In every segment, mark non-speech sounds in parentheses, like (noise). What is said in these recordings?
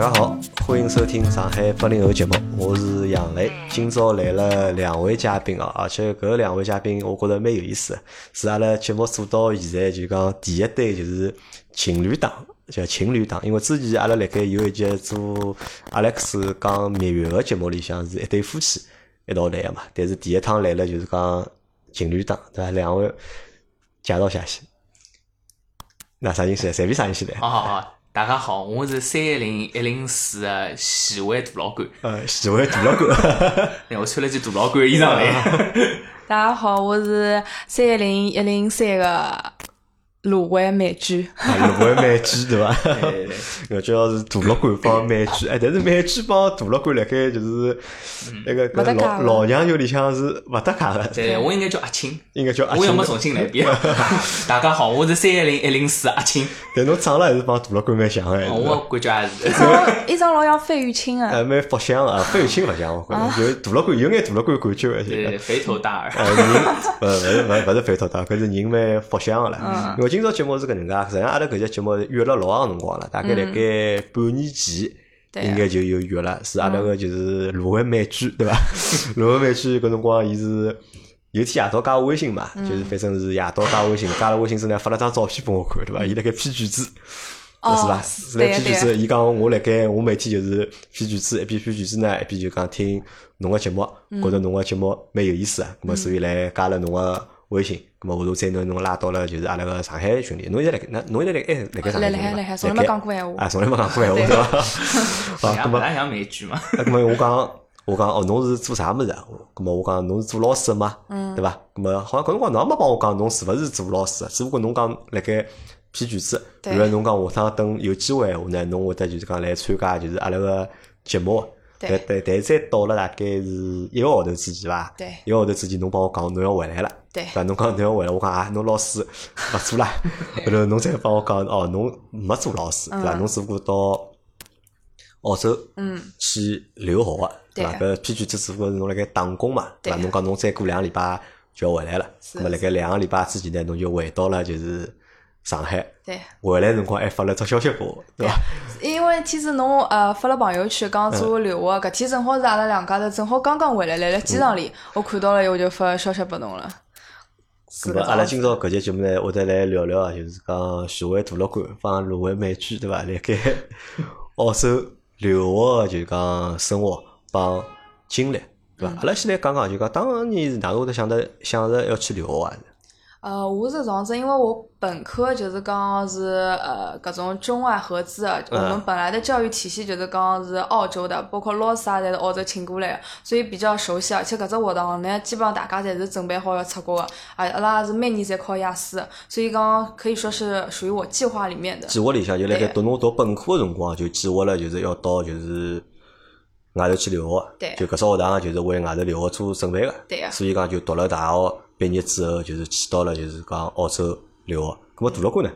大家好，欢迎收听上海八零后节目，我是杨磊。今朝来了两位嘉宾啊，而且搿两位嘉宾我觉着蛮有意思的，是阿拉节目做到现在就讲第一对就是情侣档，叫情侣档。因为之前阿拉辣盖有一集做阿莱克斯讲蜜月个节目里向是一对夫妻一道来个嘛，但是第一趟来了就是讲情侣档，对伐？两位介绍下先。那啥人先来？随便啥人先来？好好好，大家好，我是三一零一零四的喜欢大老倌，呃，喜欢大老倌。(laughs) 哎，我穿了件大老倌的衣裳来。(laughs) 大家好，我是三一零一零三的芦荟美居。芦荟美居对伐？搿 (laughs) 主要是大老倌帮美居，哎，但是美居帮大老倌辣盖就是那个搿老勿搭界老娘舅里向是勿搭界个，对我应该叫阿青，应该叫阿青我要么。重新来一遍。(laughs) 大家好，我是三一零一零四阿青，但侬长了还是帮大老倌蛮像个，还是哦我感觉也一是。张 (laughs) 一张老像费玉清啊，哎蛮福相啊，费玉清勿像，我感觉着就大老倌有眼大老倌感觉对，肥头大耳。呃，人呃勿是勿是勿是肥头大，搿是人蛮福相个啦。因为今朝节目是搿能介，实际上阿拉搿节节目约了老长辰光了，大概辣盖半年前。应该就有约了，是阿拉个就是芦荟美居，对伐？(laughs) 芦荟美居搿辰光，伊是有天夜到加我微信嘛，就是反正是夜到加我微信，加了微信之后呢，发了张照片拨我看，对伐？伊辣盖批句子，哦是伐？是辣对对批句子，伊讲我辣盖我每天就是批句子，一边批句子呢，一边就讲听侬个节目，觉着侬个节目蛮有意思啊，咁么所以来加了侬个微信，咁么后头再拿侬拉到了就是阿拉个上海群里，侬现在辣盖，那侬现在辣盖哎辣盖上海来群里伐来海来海，从来没讲过闲话。啊，从来没讲过闲话，对对伐？(laughs) 啊，也咁么。不大像美剧嘛。啊，咁么我讲，我讲哦，侬是做啥物事啊？咁么我讲侬是做老师的嘛，对伐？咁么好像搿辰光侬也没帮我讲侬是勿是做老师的，只不过侬讲辣盖批卷子，对然后侬讲下趟等有机会闲话呢，侬会得就是讲来参加就是阿拉个节目。但对但再到了大概是一个号头之前伐？对一个号头之前侬帮我讲侬要回来了。对伐？侬讲侬要回来，我讲啊，侬老师勿做了。(laughs) 后头侬再帮我讲哦，侬没做老师，对伐？侬只不过到澳洲嗯，去留学个，对伐？搿批卷子只不过是侬辣盖打工嘛，对伐？侬讲侬再过两个礼拜就要回来了，是咁么辣盖两个礼拜之前呢，侬就回到了就是上海。对。回来辰光还发了只消息拨我，对伐？因为天子侬呃发了朋友圈讲做留学，搿天正好是阿拉两家头正好刚刚回来，来了机场里，我看到了以后就发消息拨侬了。是咁么阿拉今朝搿节节目呢，会得来聊聊啊，就是讲徐汇大乐观帮芦荟美居，对伐？辣盖 (laughs) 澳洲留学个就是讲生活帮经历，对伐？阿拉先来讲讲，就讲当年是哪能会得想得想着要去留学啊？呃，我是这样子，因为我本科就是讲是呃搿种中外合资的，我们本来的教育体系就是讲是澳洲的，包括老师啊，侪是澳洲请过来的，所以比较熟悉。而且搿只活动呢，基本上大家侪是准备好要出国的，啊，阿拉是每年侪考雅思的，所以讲可以说是属于我计划里面的。计划里向就辣盖读侬读本科个辰光，就计划了就是要到就是外头去留学的，对就搿只学堂就是为外头留学做准备个，对啊所以讲就读了大学毕业之后，就是去到了就是讲澳洲留学。咁么大老倌呢？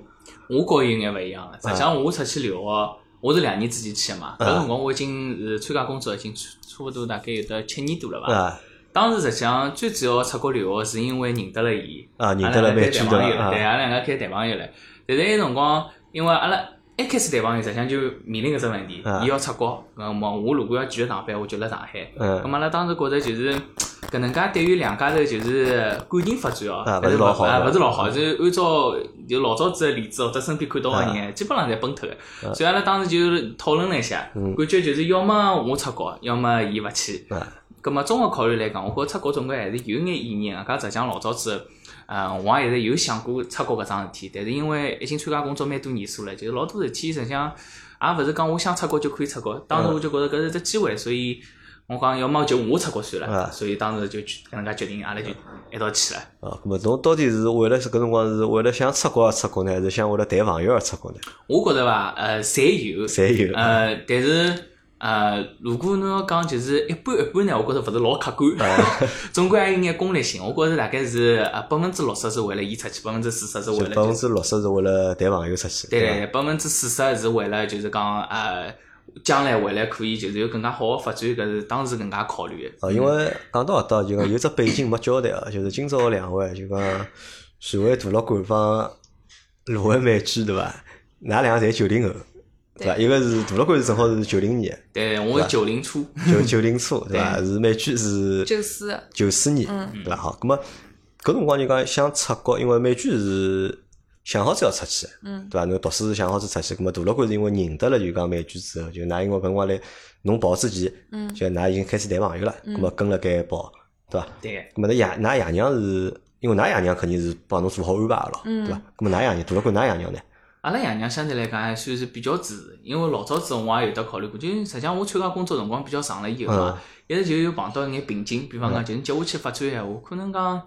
我觉有眼勿一样个，实际上我出去留学，我是两年之前去个嘛。搿辰光我已经是参加工作已经差差不多大概有得七年多了吧。啊当时实际上最主要出国留学是因为认得了伊，啊认得了阿拉两个美居对伐啊谈朋友了，对，阿拉两个开谈朋友了。但是埃辰光，因为阿拉一开始谈朋友，实际上就面临搿只问题啊，伊要出国，那么我如果要继续上班，我就辣上海。嗯咁么阿拉当时觉着就是搿能介对于两家头就是感情发展哦，勿是老好勿是老好，就是按照就老早子个例子或者身边看到个人，基本上侪崩脱个。所以阿拉当时就讨论了一下，感觉就是要么我出国，要么伊勿去。啊咁么综合考虑来讲，我觉着出国总归还是有眼意义个。搿实际上老早子，呃，我也一直有想过出国搿桩事体，但是因为已经参加工作蛮多年数了，就是老多事体实际上也勿是讲我想出国就可以出国。当时我就觉着搿是只机会，所以我讲要么就我出国算啊了。所以当时就搿能介决定，阿拉就一道去了。啊，咁么侬到底是为了搿辰光是为了想出国而出国呢，还是想为了谈朋友而出国呢？我觉着伐，呃，侪有，侪有呃，但是呃，如果侬要讲就是一半一半呢，我觉着勿是老客观，(laughs) 总归还有眼功利性。我觉着大概是呃百分之六十是为了伊出去，百分之四十是为就百分之六十是为了谈朋友出去，伐？对对，百分之四十是为了就是讲呃将来未来可以就是有更加好的发展，搿是当时搿能介考虑的。哦，因为讲到搿搭就讲有只背景没交代啊，(laughs) 就是今朝两位就讲徐汇大老馆帮芦荟美居对伐？㑚两个侪九零后，对伐？一个是大老倌是正好是九零年，对，我是九零初，九九零初，(laughs) 对伐？是美剧是九四，九四年，对伐？好，咁么搿辰光就讲想出国，因为美剧是想好子要出去，嗯对伐？侬读书是想好子出去，咁么大老倌是因为认得了就讲美剧之后，就㑚因为搿辰光来侬跑之前，嗯就㑚已经开始谈朋友了，咁么跟了该跑，对伐？对，咁么，㑚爷㑚爷娘是，因为㑚爷娘肯定是帮侬做好安排个咯，嗯对伐？咁么，㑚爷娘大老倌㑚爷娘呢？阿拉爷娘相对来讲还算是比较支持，因为老早子我也有得考虑过，就实际上我参加工作辰光比较长了以后嘛，一直就有碰到一眼瓶颈，比方讲就是接下去发展闲话，可能讲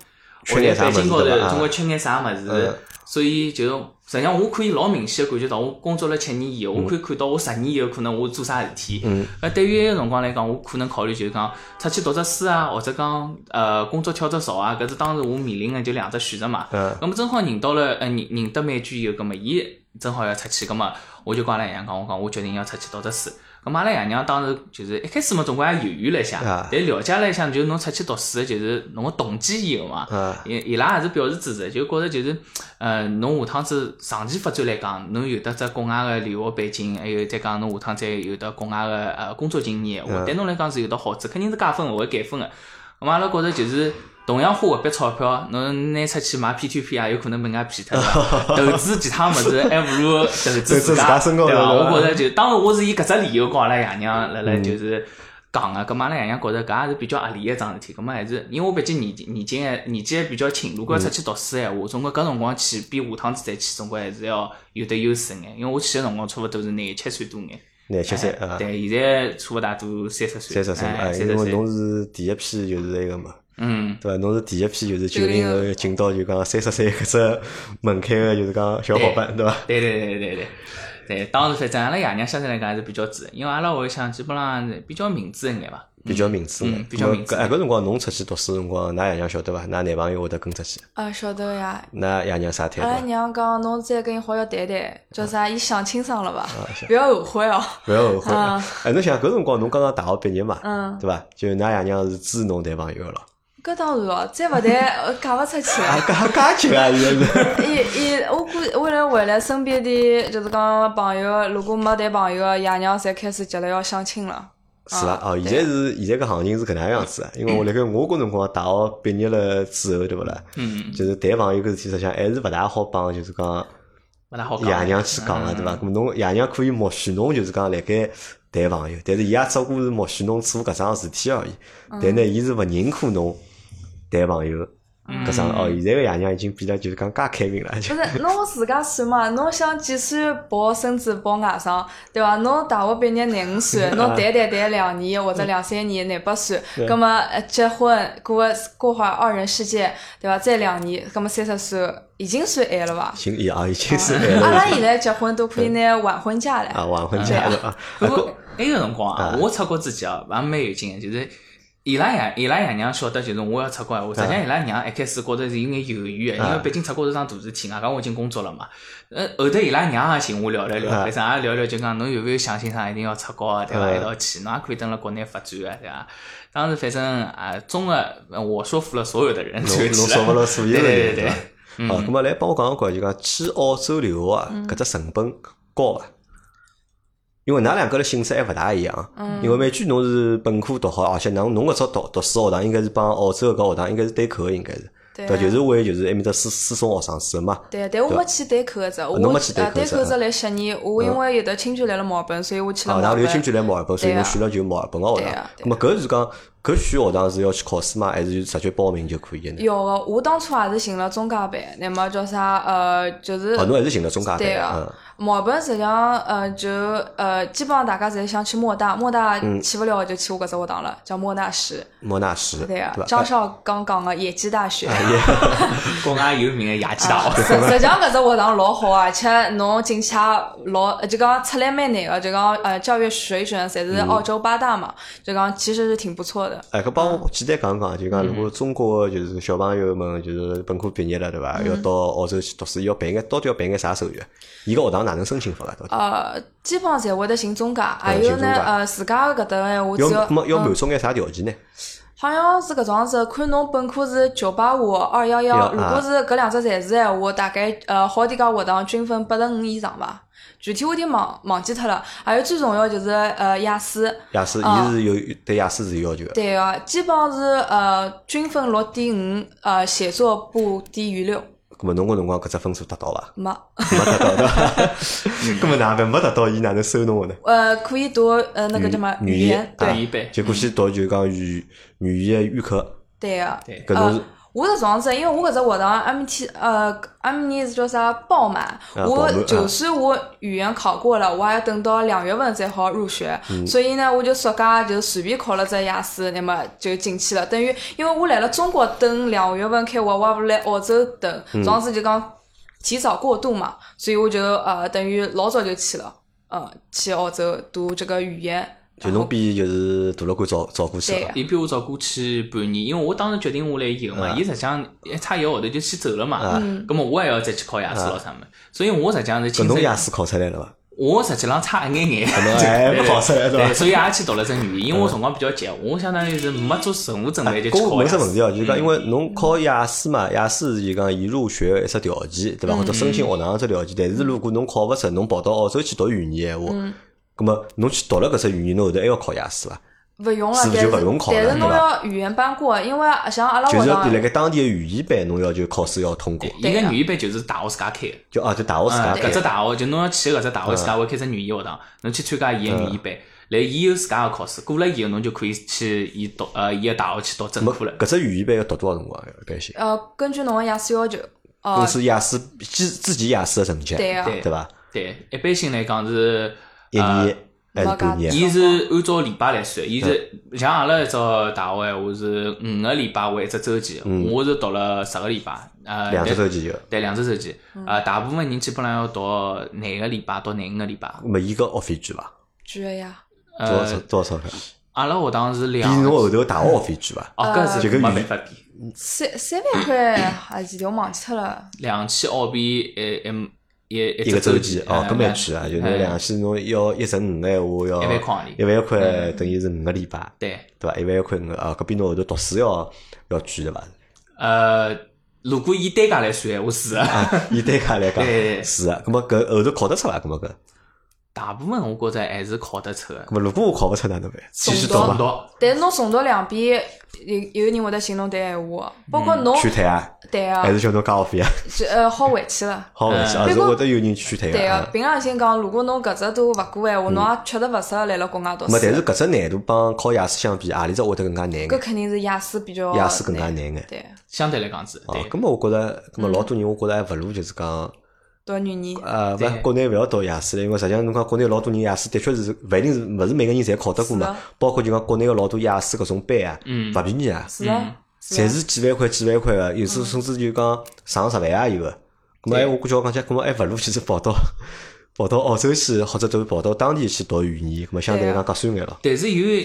缺眼啥北京高头总归缺眼啥物事嗯，所以就实际上我可以老明显的感觉到，我工作了七年以后，我可以看到我十年以后可能我做啥事体。嗯呃，对于埃个辰光来讲，我可能考虑就是讲出去读只书啊，或者讲呃工作跳只槽啊，搿是当时我面临的就两只选择嘛。嗯咁么正好认到了，呃，认认得美娟以后，咁么伊正好要出去，咁么我就跟阿拉爷娘讲，我讲我决定要出去读只书。咁么阿拉爷娘当时就是一开始嘛，总归也犹豫了一下啊，但了解了一下，就是侬出去读书，就是侬个动机以后嘛，啊。伊伊拉也是表示支持，就觉着就是，呃，侬下趟子长期发展来讲，侬有得只国外个留学背景，还有再讲侬下趟再有得国外个呃工作经验对侬来讲是有得好处，肯定是加分勿会减分个。咁么阿拉觉着就是同样花搿笔钞票，侬拿出去买 P to P 也有可能被人家骗脱个，(laughs) 投资其他物事还不如投资 (laughs) 资自家家，对伐？身高对伐我觉着就当时我是以搿只理由跟阿拉爷娘辣辣就是。讲个，咁阿拉爷娘觉着搿也是比较合理一桩事体，咁么还是因为我毕竟年纪年纪还年纪还比较轻，如果要出去读书闲话，总归搿辰光去比下趟子再去，总归还是要有得优势眼。因为我去个辰光差勿多是廿七岁多眼，廿七岁对，现在差勿大多三十岁，三十岁，哎，哎，三十岁，因为侬是第一批就是那个嘛，嗯，对伐？侬是第一批就是九零后进到就讲三十岁搿只门槛个，就是讲小伙伴，对伐？对对对对对。对，当时反正阿拉爷娘相对来讲还是比较支持，因为阿拉屋里向基本上是比较明智一眼伐。比较明智。比较明智搿哎，搿辰光侬出去读书辰光，㑚爷娘晓得伐？㑚男朋友会得跟出去，啊，晓得呀。㑚爷娘啥态阿拉度？娘讲，侬再跟伊好好谈谈，叫啥？伊想清爽了吧？啊不要后悔哦。(laughs) 勿要后悔啊。哎，侬想搿辰光侬刚刚大学毕业嘛，嗯，对伐？就㑚爷娘是支持侬谈朋友个咯。搿当然哦，再勿谈，呃嫁勿出去。(laughs) (laughs) 啊，介介急啊！现在是。伊伊，我估为了未来身边的就是讲朋友，如果没谈朋友的爷娘，侪开始急了要相亲了。是伐？啊哦，现在是现在个行情是搿能样子的，(laughs) 因为我辣盖我搿辰光大学毕业了之后，对勿啦？嗯，就是谈朋友搿事体，实际上还是勿大好帮，就是讲勿大好讲。爷娘去讲个，对伐？咁侬爷娘可以默许侬，就是讲辣盖谈朋友，但是伊也只不过是默许侬做搿桩事体而已。但呢，伊是勿认可侬谈朋友搿桩。哦，现在个爷娘已经变得就是讲介开明了，就不是，侬自家算嘛？(laughs) 侬想几岁抱孙子抱外甥，对伐？侬大学毕业廿五岁，(laughs) 侬谈谈谈两年或者两三年廿八岁，葛么呃结婚过个过会儿二人世界，对伐？再两年，葛么三十岁已经算晚了伐？已经也啊已经是阿拉现在结婚都可以拿晚婚假啊。晚婚假了啊。不过埃个辰光啊，我出国之前啊，还蛮有劲个，就是伊拉爷伊拉爷娘晓得，就是我要出国闲话，实际上伊拉娘一开始觉着是有眼犹豫个，因为毕竟出国是桩大事体，外加我已经工作了嘛。呃，后头伊拉娘也寻我聊了聊，反正也聊聊，就讲侬有没有想清爽一定要出国啊，对伐？一道去，侬也可以等辣国内发展个，对伐？当时反正啊，中个我说服了所有的人，侬侬说服了所有的人，对对对伐？哦，咁么来帮我讲讲看，就讲去澳洲留学啊，搿只成本高伐？因为㑚两个的性质还勿大一样，因为美剧侬是本科读好，而且侬侬搿只读读书学堂应该是帮澳洲搿学堂应该是对口个，应该是，对对，就是为就是埃面搭私私送学生子嘛。对，但我没去对口个只，我侬没去对口只口只来悉尼，我因为有的亲戚来了墨尔本，所以我去了啊，墨尔本。然后有亲戚来墨尔本，所以对啊侬选了就墨尔本个学堂对啊。对咁么搿是讲搿选学堂是要去考试吗？还是直接报名就可以个呢？要个，我当初也是寻了中介班，那么叫啥呃，就是哦，侬还是寻了中介班的，对啊嗯。墨尔本实际上呃就呃基本上大家侪想去莫大，莫大嗯去勿了就去我搿只学堂了，叫莫纳什。莫纳什，对啊对，伐？张绍刚讲个野鸡大学。国外 (laughs) 有名个野鸡大学。实实际上搿只学堂老好啊，而且侬进去也老，呃就讲出来蛮难个，就讲呃教育水准侪是澳洲八大嘛，就讲其实是挺不错的。哎，搿帮我简单讲讲，就讲如果中国就是小朋友们就是本科毕业了，对伐？要到澳洲去读书，要办眼到底要办眼啥手续？伊个学堂哪能申请法啊？到底呃，基本上侪会得寻中介，还有呢，呃，自家搿搭个闲话只要要满足眼啥条件呢？好像是搿种样子，看侬本科是九八五、二幺幺，如果是搿两只侪是闲话，大概呃好点讲学堂均分八十五以上伐。具体我有点忘忘记脱了。还有最重要就是呃雅思，雅思伊是有对雅思是有要求的。对个，基本上是呃均分六点五，呃写作不低于六。咁么侬个辰光搿只分数达到伐？没。没达到对伐？(laughs) 咁么哪办没达到，伊哪能收侬个呢？呃，可以读呃那个叫么语言，对，就过去读就讲语语言预科。对个。对。搿侬是。我是这样子，因为我搿只学堂阿米天呃阿米尼是叫啥爆满，我就算我语言考过了，我还要等到两月份才好入学，所以呢，我就暑假就随便考了只雅思，那么就进去了。等于因为我来了中国等两月份开学，我不来澳洲等，这样子就讲提早过渡嘛，所以我就呃等于老早就去了，呃去澳洲读这个语言。就侬比就是大老倌早早过去了，伊比我早过去半年，因为我当时决定下来以后嘛，伊实际上差一个号头就先走了嘛，咁么我还要再去考雅思咯啥么，所以我实际上是。搿侬雅思考出来了伐？我实际上差一眼眼，还 (laughs) 考出来对，所以也去读了只语言，因为我辰光比较急，我相当于是没做任何准备就去考雅思。问只问题哦，就是讲因为侬考雅思嘛，雅思就讲伊入学一只条件，对伐？或者申请学堂一只条件，但是如果侬考勿出，侬跑到澳洲去读语言闲话。咁么，侬去读了搿只语言，侬后头还要考雅思伐？勿用了，是就勿用考了，但是侬要语言班过，因为像阿拉就是辣盖当地个语言班，侬要求考试要通过。伊个语言班就是大学自家开个，就哦，就大学自家开。搿只大学就侬要去搿只大学自家会开只语言学堂，侬去参加伊个语言班，来伊有自家个考试，过了以后侬就可以去伊读呃伊个大学去读正科了。搿只语言班要读多少辰光？一般性？呃，根据侬个雅思要求。公司雅思自自己雅思个成绩，对啊，对伐？对，一般性来讲是一年。伊是按照礼拜来算，伊是像阿拉一只大学闲话是五个礼拜为一只周期，我是读了十个礼拜，呃，两只周期就，对，两只周期，呃，大部分人基本上要读廿个礼拜到廿五个礼拜。没伊个学费贵伐？贵个呀。多少多少钞票？阿拉学堂是两。比侬后头大学学费贵伐？哦，搿是没办法比。三三万块还是我忘记脱了。两千澳币，诶，诶。一一个周期哦，搿蛮贵啊！就侬两千，侬要一十五个闲话要一万块，一万块等于是五个礼拜，对对伐？一万块五啊，搿比侬后头读书要要贵对伐？呃，如果以单价来算，我是啊，以单价来讲 (laughs) 是啊，搿么搿后头考得出伐？搿么搿大部分我觉着还是考得出个。如果我考勿出哪能办？继续读伐？但是侬重读两遍，有有人会得寻侬谈闲话，包括侬劝退啊？对啊，还是叫侬交学费啊？是呃，好回去了。好回去，啊，是会得有人劝退个。对个，凭良心讲，如果侬搿只都勿过闲话，侬也确实勿适合来了国外读书。没，但是搿只难度帮考雅思相比，何里只会得更加难？搿肯定是雅思比较。雅思更加难眼。对，相对来讲是。哦，搿么我觉着，搿么老多人我觉着还勿如就是讲。读语言。呃，勿，国内勿要读雅思了，因为实际上侬讲国内老多人雅思的确是勿一定是勿是每个人侪考得过嘛。包括就讲国内个老多雅思搿种班啊，勿便宜啊。是啊。侪是几万块、几万块个，有时甚至就讲上十万也有个。咾么，我估计我讲起，咁么还勿如其实跑到。跑到澳洲去，或者都跑到当地去读语言，咁么相对来讲合算眼咯。但是有，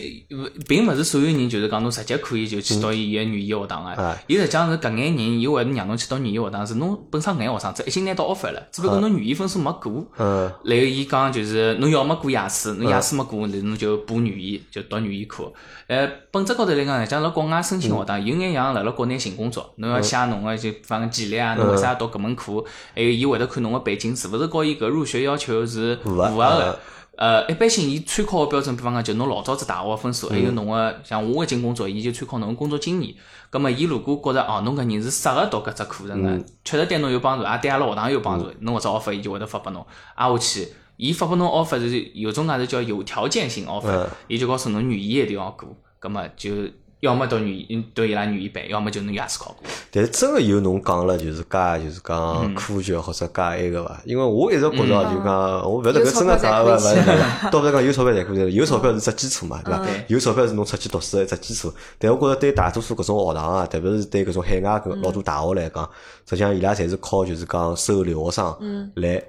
并勿是所有人就是讲侬直接可以就去读伊个语言学堂个。伊实际上是搿眼人，伊会得让侬去读语言学堂，是侬本身搿眼学生子已经拿到 offer 了，只不过侬语言分数没过。嗯。然后伊讲就是侬要么过雅思，侬雅思没过，那侬就补语言，就读语言课。呃，本质高头来讲，像辣国外申请学堂，有眼像辣辣国内寻工作，侬要写侬个就放个简历啊，侬为啥要读搿门课？还有伊会得看侬个背景是勿是和伊搿入学要求是符合个。呃，一般性伊参考个标准，比方讲就侬老早子大学个分数，还有侬个像我搿进工作，伊就参考侬个工作经验。葛末伊如果觉着哦，侬搿人是适合读搿只课程个，确实对侬有帮助，也对阿拉学堂有帮助，侬搿只 offer 伊就会得发拨侬，挨下去。伊发拨侬 offer 是有种介是叫有条件性 offer，伊就告诉侬语言一定要过。葛么就要么读语言读伊拉语言班，要么就侬雅思考过。但是真个有侬讲了，就是介就是讲科学或者介埃个伐？因为我一直觉着就讲，我勿晓得搿真个讲勿勿是，倒勿是讲有钞票才可以，有钞票是只基础嘛，对伐？有钞票是侬出去读书个一只基础。但我觉着对大多数搿种学堂啊，特别是对搿种海外搿老多大学来讲，实际上伊拉侪是靠就是讲收留学生来。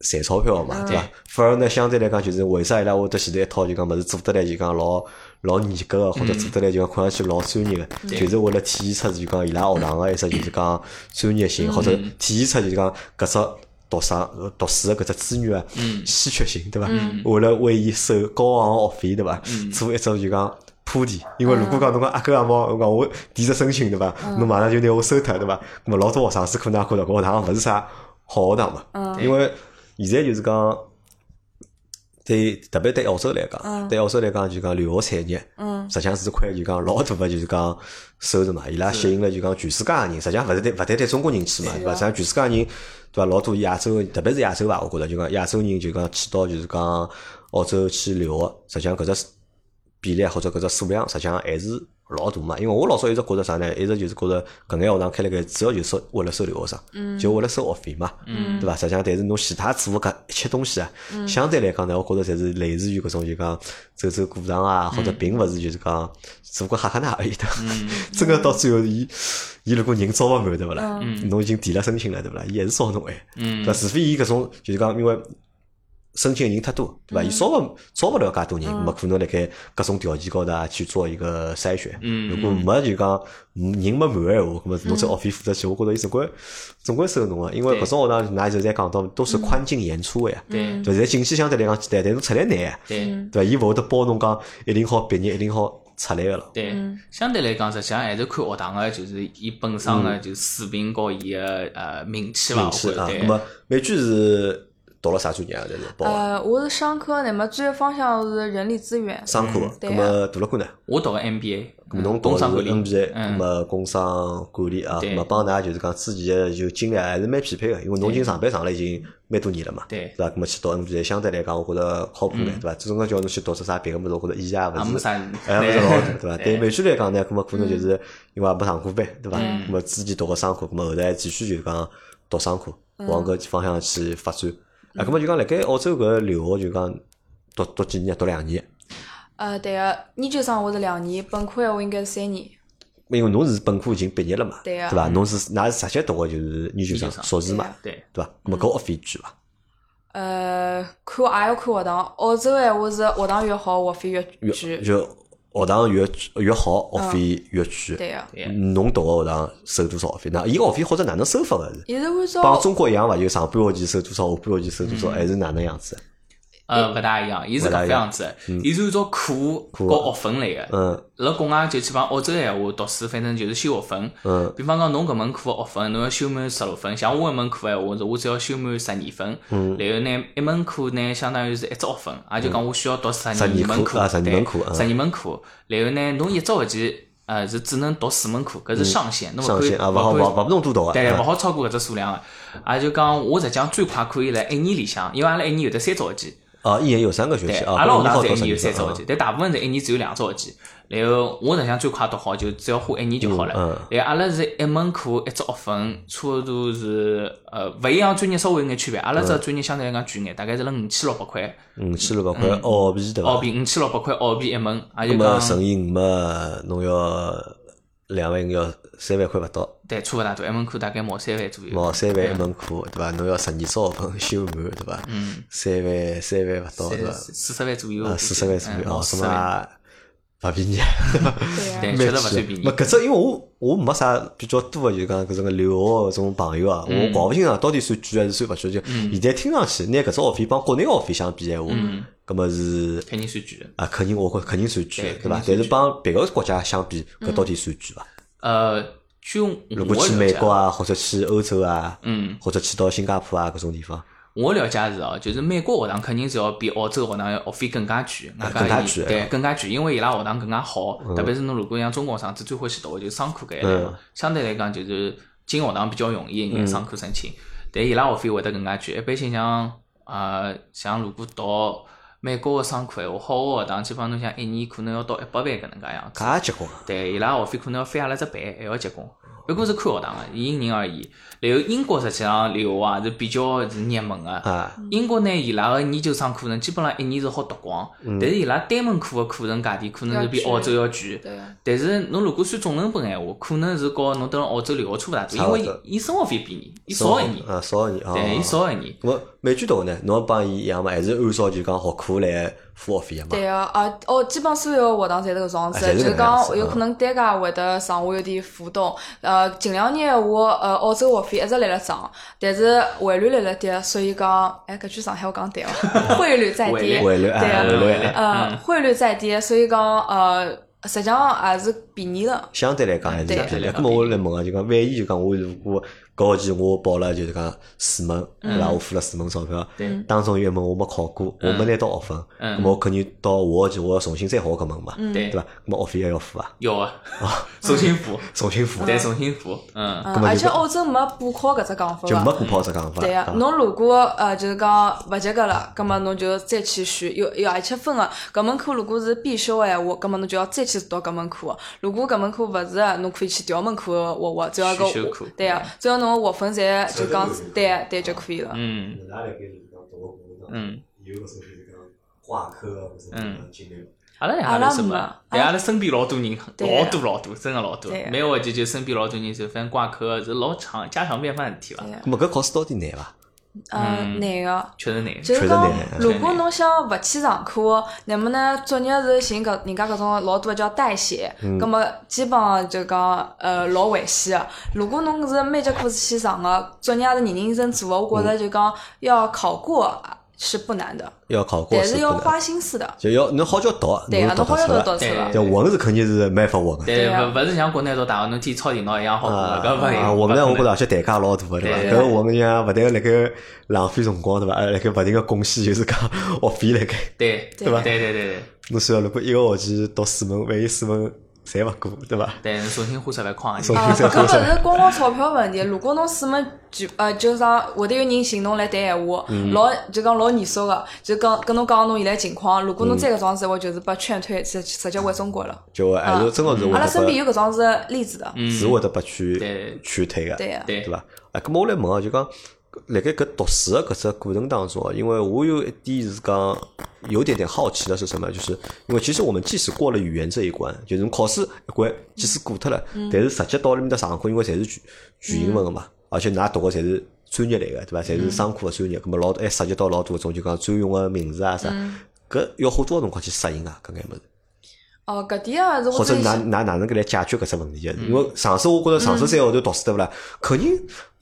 赚钞票嘛，对伐？反而呢，相对来讲，就是为啥伊拉会得前头一套就讲物事做得来就讲老老严格个，或者做得来就讲看上去老专业个，就是为了体现出就讲伊拉学堂个一只就是讲专业性，或者体现出就是讲搿只读生读书个搿只资源个稀缺性，对伐？为了为伊收高昂学费，对伐？做一只就讲。铺垫，因为如果讲侬讲阿哥阿猫，我讲我提着申请对伐？侬马上就拿我收脱对伐？那么老多学生是可能觉着搿学堂勿是啥好学堂嘛，因为现在就是讲。对，特别对澳洲来讲，对澳洲来讲就讲留学产业，实际上是块就讲老大个就是讲收入嘛。伊拉吸引了就讲全世界个人，实际上勿是对勿单单中国人去嘛，对伐？实际上全世界人对伐？老多亚洲，特别是亚洲伐，我觉着就讲亚洲人就讲去到就是讲澳洲去留学，实际上搿只比例或者搿只数量，实际上还是。老大嘛，因为我老早一直觉着啥呢？一直就是觉着搿眼学堂开了个，主要就是为了收留学生，就为了收学费嘛，对伐？实际上，但是侬其他做搿一切东西啊，相对来讲呢，我觉着侪是类似于搿种就讲走走过场啊，或者并勿是就是讲做个哈哈那而已的。(laughs) 真个到最后，伊伊如果人招勿满对勿啦？侬已经提了申请了对勿啦？伊还是招侬哎，对伐？除非伊搿种就是讲因为。申请人太多，对伐？伊招勿招勿了介多人，没可能辣盖各种条件高头啊去做一个筛选。嗯如果没就讲人没满个闲话，那么侬这学费付出去，我觉着伊总归总归收侬个。因为搿种学堂，㑚现在讲到都是宽进严出个呀。对，现在进去相对来讲简单，但是出来难呀。对，对伐？伊勿会得包侬讲一定好毕业，一定好出来个了。对，相对来讲，实际上还是看学堂个，就是伊本身个就水平高伊个呃名气嘛。名气啊，那么美剧是。读了啥专业啊？在是报？呃，我是商科，那么专业方向是人力资源。商科，那么读了过呢？我读个 MBA，侬读个 MBA，那么工商管理啊，那么帮㑚就是讲之前个就经历还是蛮匹配个，因为侬已经上班上了已经蛮多年了嘛，对伐？那么去读 MBA，相对来讲，我觉着靠谱眼，对伐？这种个叫侬去读出啥别个物事，我觉着意义也勿是，哎，勿是老大，对伐？(laughs) 对美剧来讲呢，那么可能就是因为没上过班，对伐？那么之前读个商科，那么后来继续就讲读商科，往搿方向去发展。啊，咁么就讲辣盖澳洲搿留学就讲读读几年？读两年。呃，对个，研究生我是两年，本科闲话应该是三年。因为侬是本科已经毕业了嘛，对个，对伐？侬是㑚是直接读个就是研究生硕士嘛，对，对伐？咁么搿学费贵伐？呃，看也要看学堂，澳洲闲话是学堂越好，学费越贵。就学堂越越好，学费越贵。对呀。侬读个学堂收多少学费？那伊学费或者哪能收法个是？伊是按照帮中国一样伐？就上半学期收多少，下半学期收多少，还是哪能样子？呃，勿大一样，伊是搿副样子，伊是按照课和学分来个。嗯。辣国外就去帮澳洲闲话读书，反正就是修学分。嗯。比方讲，侬搿门课学分，侬要修满十六分。像我搿门课闲话是，我只要修满十二分。嗯。然后呢，一门课呢，相当于是一只学分，也就讲我需要读十二门课。十二门课。十二门课。然后呢，侬一只学期呃是只能读四门课，搿是上限。上限啊，勿好勿勿勿能多读啊。对，勿好超过搿只数量个。也就讲，我实际上最快可以辣一年里向，因为阿拉一年有得三只学期。哦，一年有三个学期啊，阿拉学堂是一年有三只学期，但大部分是一年只有两只学期。然后我实际上最快读好就只要花一年就好了。然后阿拉是一门课一只学分，差不多是呃勿一样专业稍微有眼区别。阿拉只专业相对来讲贵眼，大概是辣五千六百块。五千六百块澳币对伐？澳币五千六百块澳币一门，也就讲乘以五嘛，侬要。两万要三万块勿到，对，差勿大多，一门课大概毛三万左右。毛三万一门课，对伐？侬要十二少分修满，对伐？嗯。三万三万勿到，对伐？四十万左右。啊，四十万左右哦，什么勿便宜，对，确实勿算便宜。没，搿只因为我我没啥比较多的，就是讲搿种个留学搿种朋友啊，我搞勿清爽到底算贵还是算勿贵。就现在听上去，拿搿只学费帮国内学费相比闲话，搿么是肯定算贵啊，肯定我觉肯定算贵，对伐？但是帮别个国家相比，搿到底算贵伐？呃，就如果去美国啊，或者去欧洲啊，嗯，或者去到新加坡啊，搿种地方，我了解是哦，就是美国学堂肯定是要比澳洲学堂学费更加贵，更加贵，对，更加贵，因为伊拉学堂更加好，特别是侬如果像中国学生子最欢喜读个就是商科搿一类嘛，相对来讲就是进学堂比较容易一眼商科申请，但伊拉学费会得更加贵，一般性像呃像如果读。美国个商科闲话，好个学堂，基本上侬想一年可能要到一百万搿能介样子。介结棍。对，伊拉学费可能要翻阿拉只倍，还要结棍。不过是看学堂个，因人而异。然后英国实际上留学还是比较是热门个。英国呢，伊拉个研究生课程基本上一年是好读光，但是伊拉单门课个课程价钿可能是比澳洲要贵。但是侬如果算总成本闲话，可能是和侬等澳洲留学差勿大多，因为伊生活费便宜，伊少一年。啊，少一年。对，伊少一年。我美剧读呢，侬帮伊一样嘛，还是按照就讲学科来。付学费嘛？对个，啊，哦，基本所有学堂侪是搿种子，就是讲有可能单价会得上下有点浮动。呃，近两年话，呃，澳洲学费一直辣辣涨，但是汇率辣辣跌，所以讲，哎，搿句上海话讲对哦，(laughs) 汇率在跌，汇率，对个，呃，汇率在跌，所以讲，呃。实际上也是便宜了。相对来讲还是对便宜。咁么我来问啊，就讲万一就讲我如果搿学期我报了就是讲四门，对伐？我付了四门钞票，对。当中有一门我没考过，我没拿到学分，嗯。咁么我肯定到下学期我要重新再学搿门嘛，对。对伐？咁么学费还要付啊，要啊，(laughs) 重新付，重新付，对，重新付，嗯，而且澳洲没补考搿只讲法。就没补考只讲法。对个、啊。侬如果呃就是讲勿及格了，葛末侬就再去选，有有而且分个搿门课如果是必修个闲话，葛末侬就要再去读搿门课。如果搿门课勿是个，侬可以去调门课学学，只要搿选修课。对个，只要侬学分侪就讲对对就可以了。嗯哪来盖就是讲读个过程当中嗯，有搿种就是讲挂科啊，或者嗯讲经历。阿拉也阿拉没是什么？对，阿拉身边老多人，老多老多，真个老多对。每个学期就身边老多人就反正挂科，是老常家常便饭事体伐对？咁么搿考试到底难伐？嗯，难个。确实难。就是讲如果侬想勿去上课，那么呢，作业是寻搿人家搿种老多叫代写，葛么基本上就讲呃老危险个。如果侬是每节课去上个，作业是认认真真做个，我觉着就讲要考过是不难的，要考过但是要花心思的。就要侬好叫读，对啊，读侬好像得出来。对都读出了。就混是肯定是没法混个。对，对啊勿勿是像国内读大学，侬天操电脑一样好过搿勿啊！行。我们呢，我觉着而且代价老大个，对伐？对搿混像勿但辣盖浪费辰光，对伐？还辣盖勿停个贡献，就是讲学费辣盖。对对吧对对对对侬算如果一个学期读四门，万一四门侪勿过，对伐？对，重新花十万块重啊，搿勿是光光钞票问题。如果侬四门就呃，就讲会得有人寻侬来谈闲话，嗯老就讲老严肃个，就讲跟侬讲侬现在情况。如果嗯侬再搿种闲话，就是被劝退，直直接回中国了。就还是真个是阿拉身边有搿种是例子的，嗯是会得拨劝劝退个，对个。对对伐？哎，咁么我来问啊，就讲辣盖搿读书个搿只过程当中啊，因为我有一点是讲有点点好奇的是什么？就是因为其实我们即使过了语言这一关，就是侬考试一关即使过脱了，嗯但是实际到里面搭上课，因为侪是全全英文个嘛，而且㑚读个侪是专业类个，对伐？侪嗯是商科个专业，咁么老还涉及到老多搿种就讲专用个名字啊啥，嗯搿要花多少辰光去适应啊？搿眼物事？哦，搿点啊是我或者哪自己想，哪哪能个来解决搿只问题因为上次我觉着上次三个号头读书对勿啦，肯定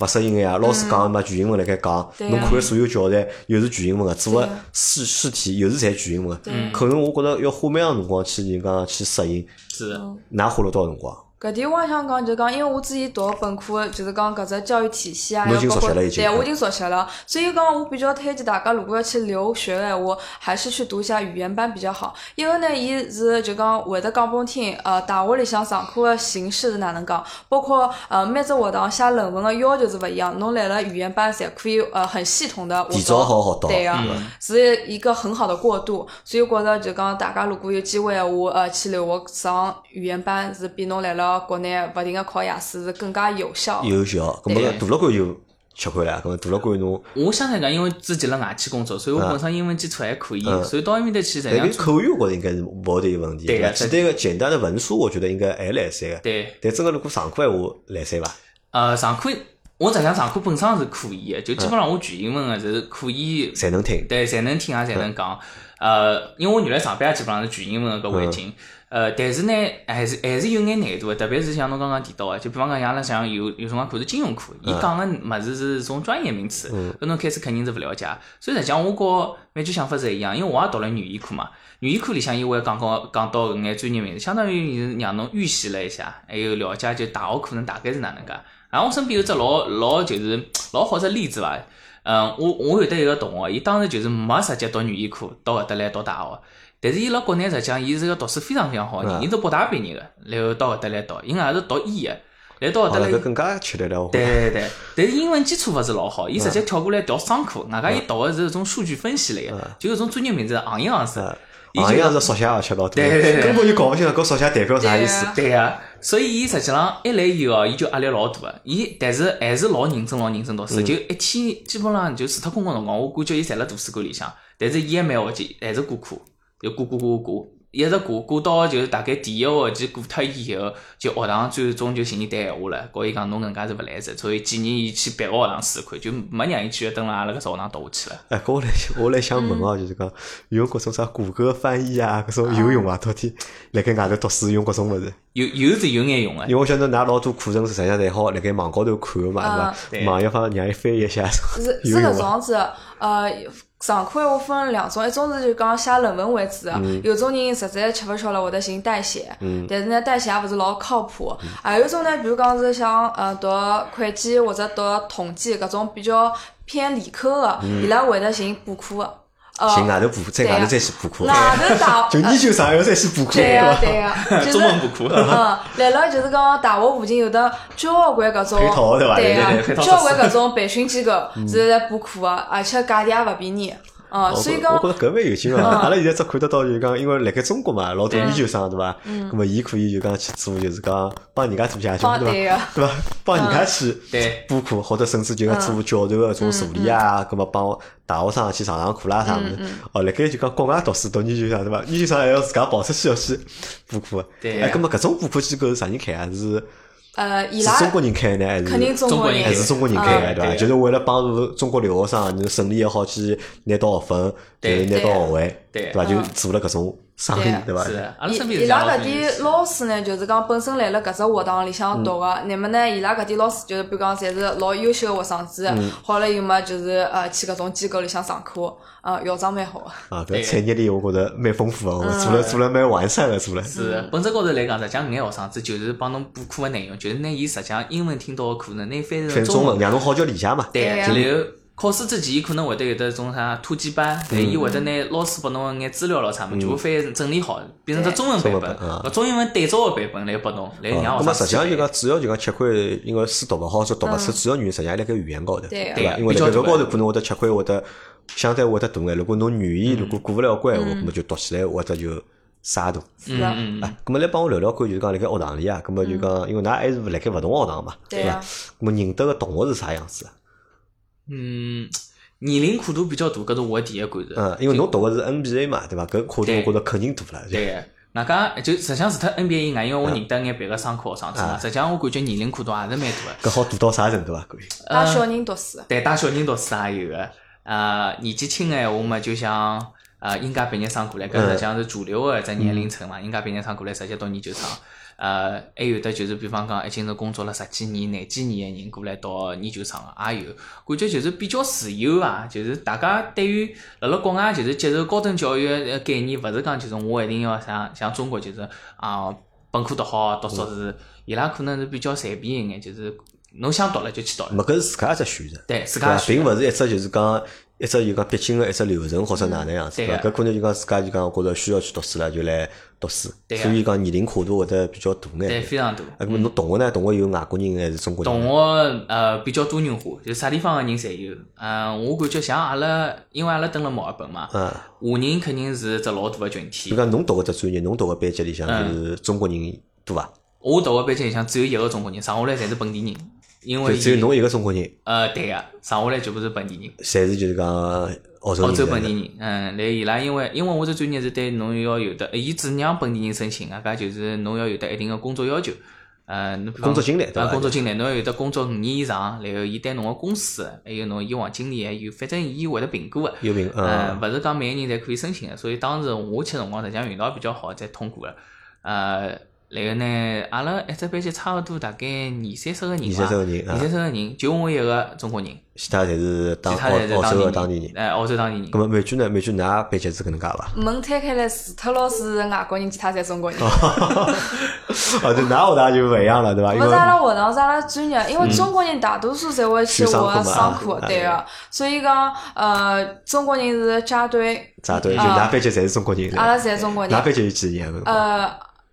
勿适应个呀。老师讲嘛，全英文辣盖讲，侬看个所有教材又是全英文个，做个试试题又是侪全英文可能我觉着要花蛮长辰光去人家去适应。是的，㑚花了多少辰光？搿点我也想讲，就讲因为我之前读个本科，就是讲搿只教育体系啊，侬已经还有包括对，我已经熟悉了。所以讲，我比较推荐大家，如果要去留学个闲话，还是去读一下语言班比较好。一个呢，伊是就讲会得讲拨侬听，呃，大学里向上课个形式是哪能讲，包括呃每只学堂写论文个要求是勿一样。侬来了语言班，侪可以呃很系统的提早好好读对个、嗯是一个很好的过渡。所以我觉着就讲大家如果有机会闲话，呃，去留学上语言班是比侬来了国内勿停个考雅思是更加有效。有效，搿么对大了官就吃亏了，搿么大了官侬，我相对讲，因为之前辣外企工作，所以我本身英文基础还可以，嗯所以到埃面搭去，实际上但口语我觉着应该是勿会得有问题，伐？对个简单个简单的文书，我觉得应该还来三个。对，但真个如果上课闲话来三伐？呃，上课我实际上上课本身是可以的，就基本上我全英文个是可以，侪能听。对，侪能听啊，侪能讲。呃，因为我原来上班基本上是全英文个搿环境，呃，但是呢，还是还是有眼难度个，特别是像侬刚刚提到个，就比方讲，像阿拉像有有辰光看是金融课，伊讲个物事是种专业名词，搿侬开始肯定是勿了解，所以实际上我和蛮句想法是一样，因为我也读了语言课嘛，语言课里向伊会讲讲讲到搿眼专业名词，相当于是让侬预习了一下，还有了解就大学可能大概是哪能介。然后我身边有只老老就是老好只例子伐，嗯，我我有得一个同学，伊当时就是没直接读语言课到搿搭来读大学，但是伊辣国内实际上伊是个读书非常非常好个人，嗯伊是北大毕业个，然后到搿搭来读，伊也是读医个，来到搿搭，来更加吃力了。对对对，但是英文基础勿是老好，伊直接跳过来调商科，外加伊读个是种数据分析类个，就是种专业名字行一行字。伊就行业是缩写而且老多，对对对根本就搞勿清搿缩写代表啥意思。对呀、所以伊实际上一来以后，伊就压力老大个。伊但是还是老认真、老认真读书，就一天基本上就除脱空空辰光，我感觉伊侪辣图书馆里向。但是伊还蛮学期还是过课，就过过过过过，一直过过到就是大概第一个学期过脱以后，就学堂最终就寻伊谈闲话了，告伊讲侬搿能介是勿来塞，所以建议伊去别个学堂试试看，就没让伊继续蹲辣阿拉搿只学堂读下去了。哎，搿我来我来想问哦，就是讲用搿种啥谷歌翻译啊，搿种有用啊？到底辣盖外头读书用搿种物事？有有是有眼用个因为，我晓得㑚老多课程实际上侪好辣盖网高头看个嘛，啊对伐？网页方让伊翻译一下，是？是搿种子，呃，上课闲话分两种，一种是就讲写论文为主的，有种人实在吃勿消了会得寻代写，但是呢代写也勿是老靠谱。还有一种呢，比如讲是像呃读会计或者读统计搿种比较偏理科的，伊拉会得寻补课。的。寻外头补，在外头再去补课。外头大就研究生还要再去补课。对个对个，就是中文补课。嗯，来了就是讲大学附近有的交关搿种，对呀，交关搿种培训机构是在补课个，而且价钿也勿便宜。哦，所以讲，我觉着搿蛮有劲个。阿拉现在只看得到就是讲，因为辣盖中国嘛，老多研究生对伐？嗯。咾么，伊可以就讲去做，就是讲帮人家做下去，对伐？对伐？帮人家去补课，或者甚至就讲做教授个种助理啊，咾么帮大学生去上上课啦啥物事。哦，辣盖就讲国外读书读研究生对伐？研究生还要自家跑出去要去补课。对。哎，咾么搿种补课机构是啥人开啊？是？呃，伊拉是中国人开呢，还是肯定中国人。还是中国人开的，对伐？就是为了帮助中国留学生，能顺利也好去拿到学分，就是拿到学位，对。伐？就做了搿种生意，对伐？伊伊拉搿点老师呢，就是讲本身来了搿只学堂里向读个，那么呢，伊拉搿点老师就是比如讲，侪是老优秀个学生子，好了又么就是呃去搿种机构里向上课。啊，校长蛮好啊，搿产业链我觉着蛮丰富个，做了做了蛮完善个，做了。是，本质高头来讲，实际上搿眼学生子就是帮侬补课个内容，就是拿伊实际上英文听到个课呢，拿翻成中文，让侬好叫理解嘛。对，然后考试之前，伊可能会得有得种啥突击班，对，伊会得拿老师拨侬个眼资料咯啥物，全部翻整理好，变成只中文版本，搿中英文对照个版本来拨侬，来让学生。那么实际上就讲，主要就讲吃亏，因为书读勿好，说读勿出，主要原因实际上辣盖语言高头，对伐？因为搿高头可能会得吃亏，会得。相对会得大眼，如果侬愿意如果过勿了关，话，咾么就读起来或者就沙大。是啊，啊，咾么来帮我聊聊看，就是讲辣盖学堂里啊，咾么就讲，因为㑚还是辣盖勿同学堂嘛，对伐？咾么认得个同学是啥样子？嗯，年龄跨度比较大，搿是我第一感受。嗯，因为侬读个是 NBA 嘛，对伐？搿跨度我觉着肯定大了。对，外加就实际上除脱 NBA 以外，因为我认得眼别个商科学生子嘛，实际上我感觉年龄跨度也是蛮大个。搿好大到啥程度啊？可以？带小人读书。对，带小人读书也有个。呃，年纪轻个闲话嘛，就像呃，应届毕业生过来，搿实际上是主流个一只年龄层嘛。应届毕业生过来直接读研究生，呃，还有的就是比方讲，已经是工作了十几年、廿几年个人过来到研究生个，也有。感觉就是比较自由啊，就是大家对于辣辣国外就是接受高等教育个概念，勿是讲就是我一定要像像中国就是啊，本科读好，读硕士，伊拉可能是比较随便一眼，就是。侬想读了就去读了，没搿是自家一只选择，对，自家并勿是一只就是讲一只就讲必经个一只流程或者哪能样子，搿可能就讲自家就讲觉着需要去读书了就来读书，所以讲年龄跨度会得比较大眼，对，非常大。啊，咾侬同学呢？同学有外国人还是中国人？同学呃比较多元化，就啥地方个人侪有。嗯，我感觉像阿拉，因为阿拉蹲辣墨尔本嘛，嗯，华人肯定是只老大个群体。就讲侬读个只专业，侬读个班级里向就是中国人多伐？我读个班级里向只有一个中国人，剩下来侪是本地人。因为只有侬一个中国人。呃，对个，剩下来全部是本地人。侪是就是讲澳洲澳洲本地人，嗯，来伊拉因为因为我这专业是对侬要有的，伊只让本地人申请啊，搿就是侬要有得一定个工作要求，呃，工作经历对伐？工作经历，侬要有得工作五年以上，然后伊对侬个公司，还有侬以往经历，还有反正伊会得评估个。有评，嗯，勿是讲每个人侪可以申请个，所以当时我去辰光实际上运道比较好，才通过个，呃。然后呢，阿拉一只班级差勿多大概二三十个人二三十个人，二三十个人，就我一个中国人，其他侪是当澳澳洲当地人，哎，澳洲当地人。咁么美剧呢？美剧㑚班级是搿能介伐？门推开来，除特老师是外国人，其他侪中国人。(laughs) 哦，对㑚学堂就勿一样了，对伐？因为阿拉学堂是阿拉专业，因为中国人大多数侪会去学商科，对个。所以讲，呃，中国人是扎堆。扎堆，就㑚班级侪是中国人。阿拉侪中国人。㑚班级有几个人？呃。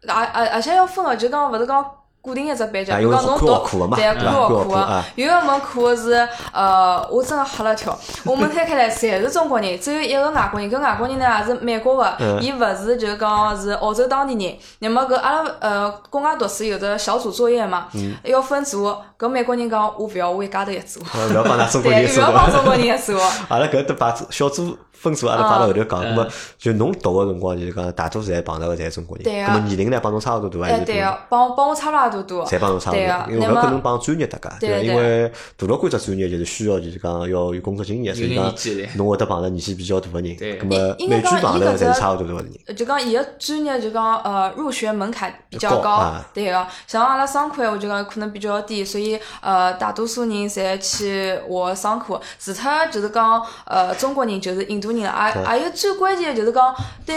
而而而且要分个，就讲勿是讲固定一只班级，就讲侬读对科学课，有一门课是呃，我真个吓了一跳。我们摊开来侪是中国人，只有一个外国人。搿外国人呢也是美国个，伊勿是就讲是澳洲当地人。那么搿阿拉呃国外读书有的小组作业嘛，要分组。搿美国人讲我勿要，我一家头一组。勿要帮㑚中国 (laughs) 人勿要帮中国人一组。(laughs) 阿拉搿都把小组。分数阿拉摆辣后头讲，那么就侬读个辰光，就是讲大多数侪碰到个侪中国人。对个。那么年龄呢，帮侬差勿多大还是？对个，帮帮我差勿多多。侪帮侬差勿对个多，因为勿可能帮专业搭界，对对因为大老倌只专业就是需要就是讲要有工作经验，所以有讲侬会得碰到年纪比较大个人，对葛么应该讲美剧碰头伊搿只侪是差勿多多个人。就讲伊个专业就讲呃入学门槛比较高对个。像阿拉商科闲话就讲可能比较低，所以呃大多数人侪去学商科。除脱就是讲呃中国人就是印度人，有最关键的就是讲对。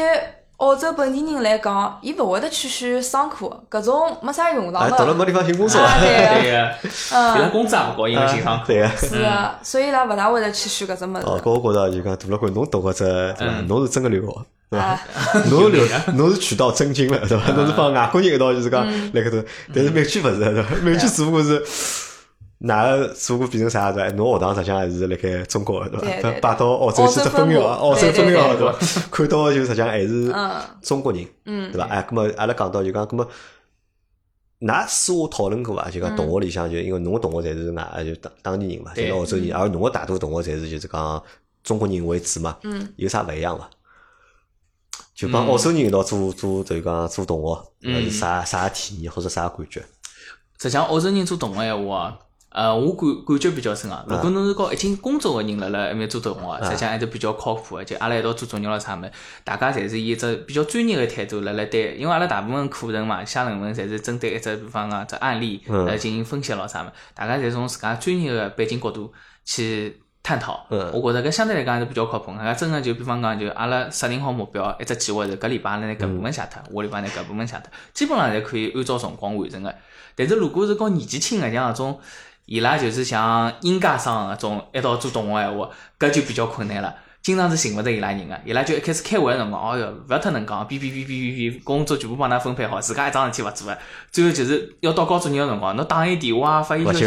澳洲本地人来讲，伊勿会得去选商科，搿种没啥用哎，场的。到了没地方寻工作，啊对个对个，(laughs) 伊拉工资也勿高，因为对个。是啊，所以伊拉勿大会得去选搿只物哦，事。搿我觉着就讲大老倌侬读个只对侬是真个留学，对伐啊？(laughs) (laughs) 侬是留，侬是取到真经了，对伐？侬是帮外国人一道就是讲嗯辣搿头，但是美剧勿是，对伐？美剧只不过是。哪个只不过变成啥子？哎侬学堂实际上还是辣盖中国的，对伐？摆到澳洲去只分校，澳洲分校，对对伐？(laughs) 看到就实际上还是嗯中国人，嗯对伐？哎，葛末阿拉讲到就讲，葛末㑚私下讨论过伐？就讲同学里向就因为侬个同学侪是外就当当地人嘛，就对是澳洲人，而侬个大多同学侪是就是讲中国人为主嘛，嗯有啥勿一样伐？就帮嗯澳洲人一道做做就是讲做同学，还是啥啥体验或者啥感觉？实际上，澳洲人做同学闲话啊，呃，我感感觉比较深啊。如果侬是告已经工作个人辣辣埃面做同学，实际上还是比较靠谱个。就阿拉一道做作业咯啥物事，大家侪是以一只比较专业个态度辣辣对，因为阿拉大部分课程嘛，写论文侪是针对一只比方讲只案例来进行分析咯啥物事，大家侪从自家专业个背景角度去。探讨，嗯我觉着搿相对来讲还是比较靠谱。大家真个就比方讲，就阿拉设定好目标，一只计划是搿礼拜阿拉拿搿部分写脱，下礼拜拿搿部分写脱，基本上侪可以按照辰光完成个。但是如果是告年纪轻个像搿种，伊拉就是像应届生搿种一道做同学闲话，搿就比较困难了。经常是寻勿着伊拉人个，伊拉就一开始开会个辰光，哦哟，勿要太能讲，哔哔哔哔哔哔，工作全部帮㑚分配好，自家一桩事体勿做个，最后就是要到交作业个辰光，侬打伊电话、发伊消息，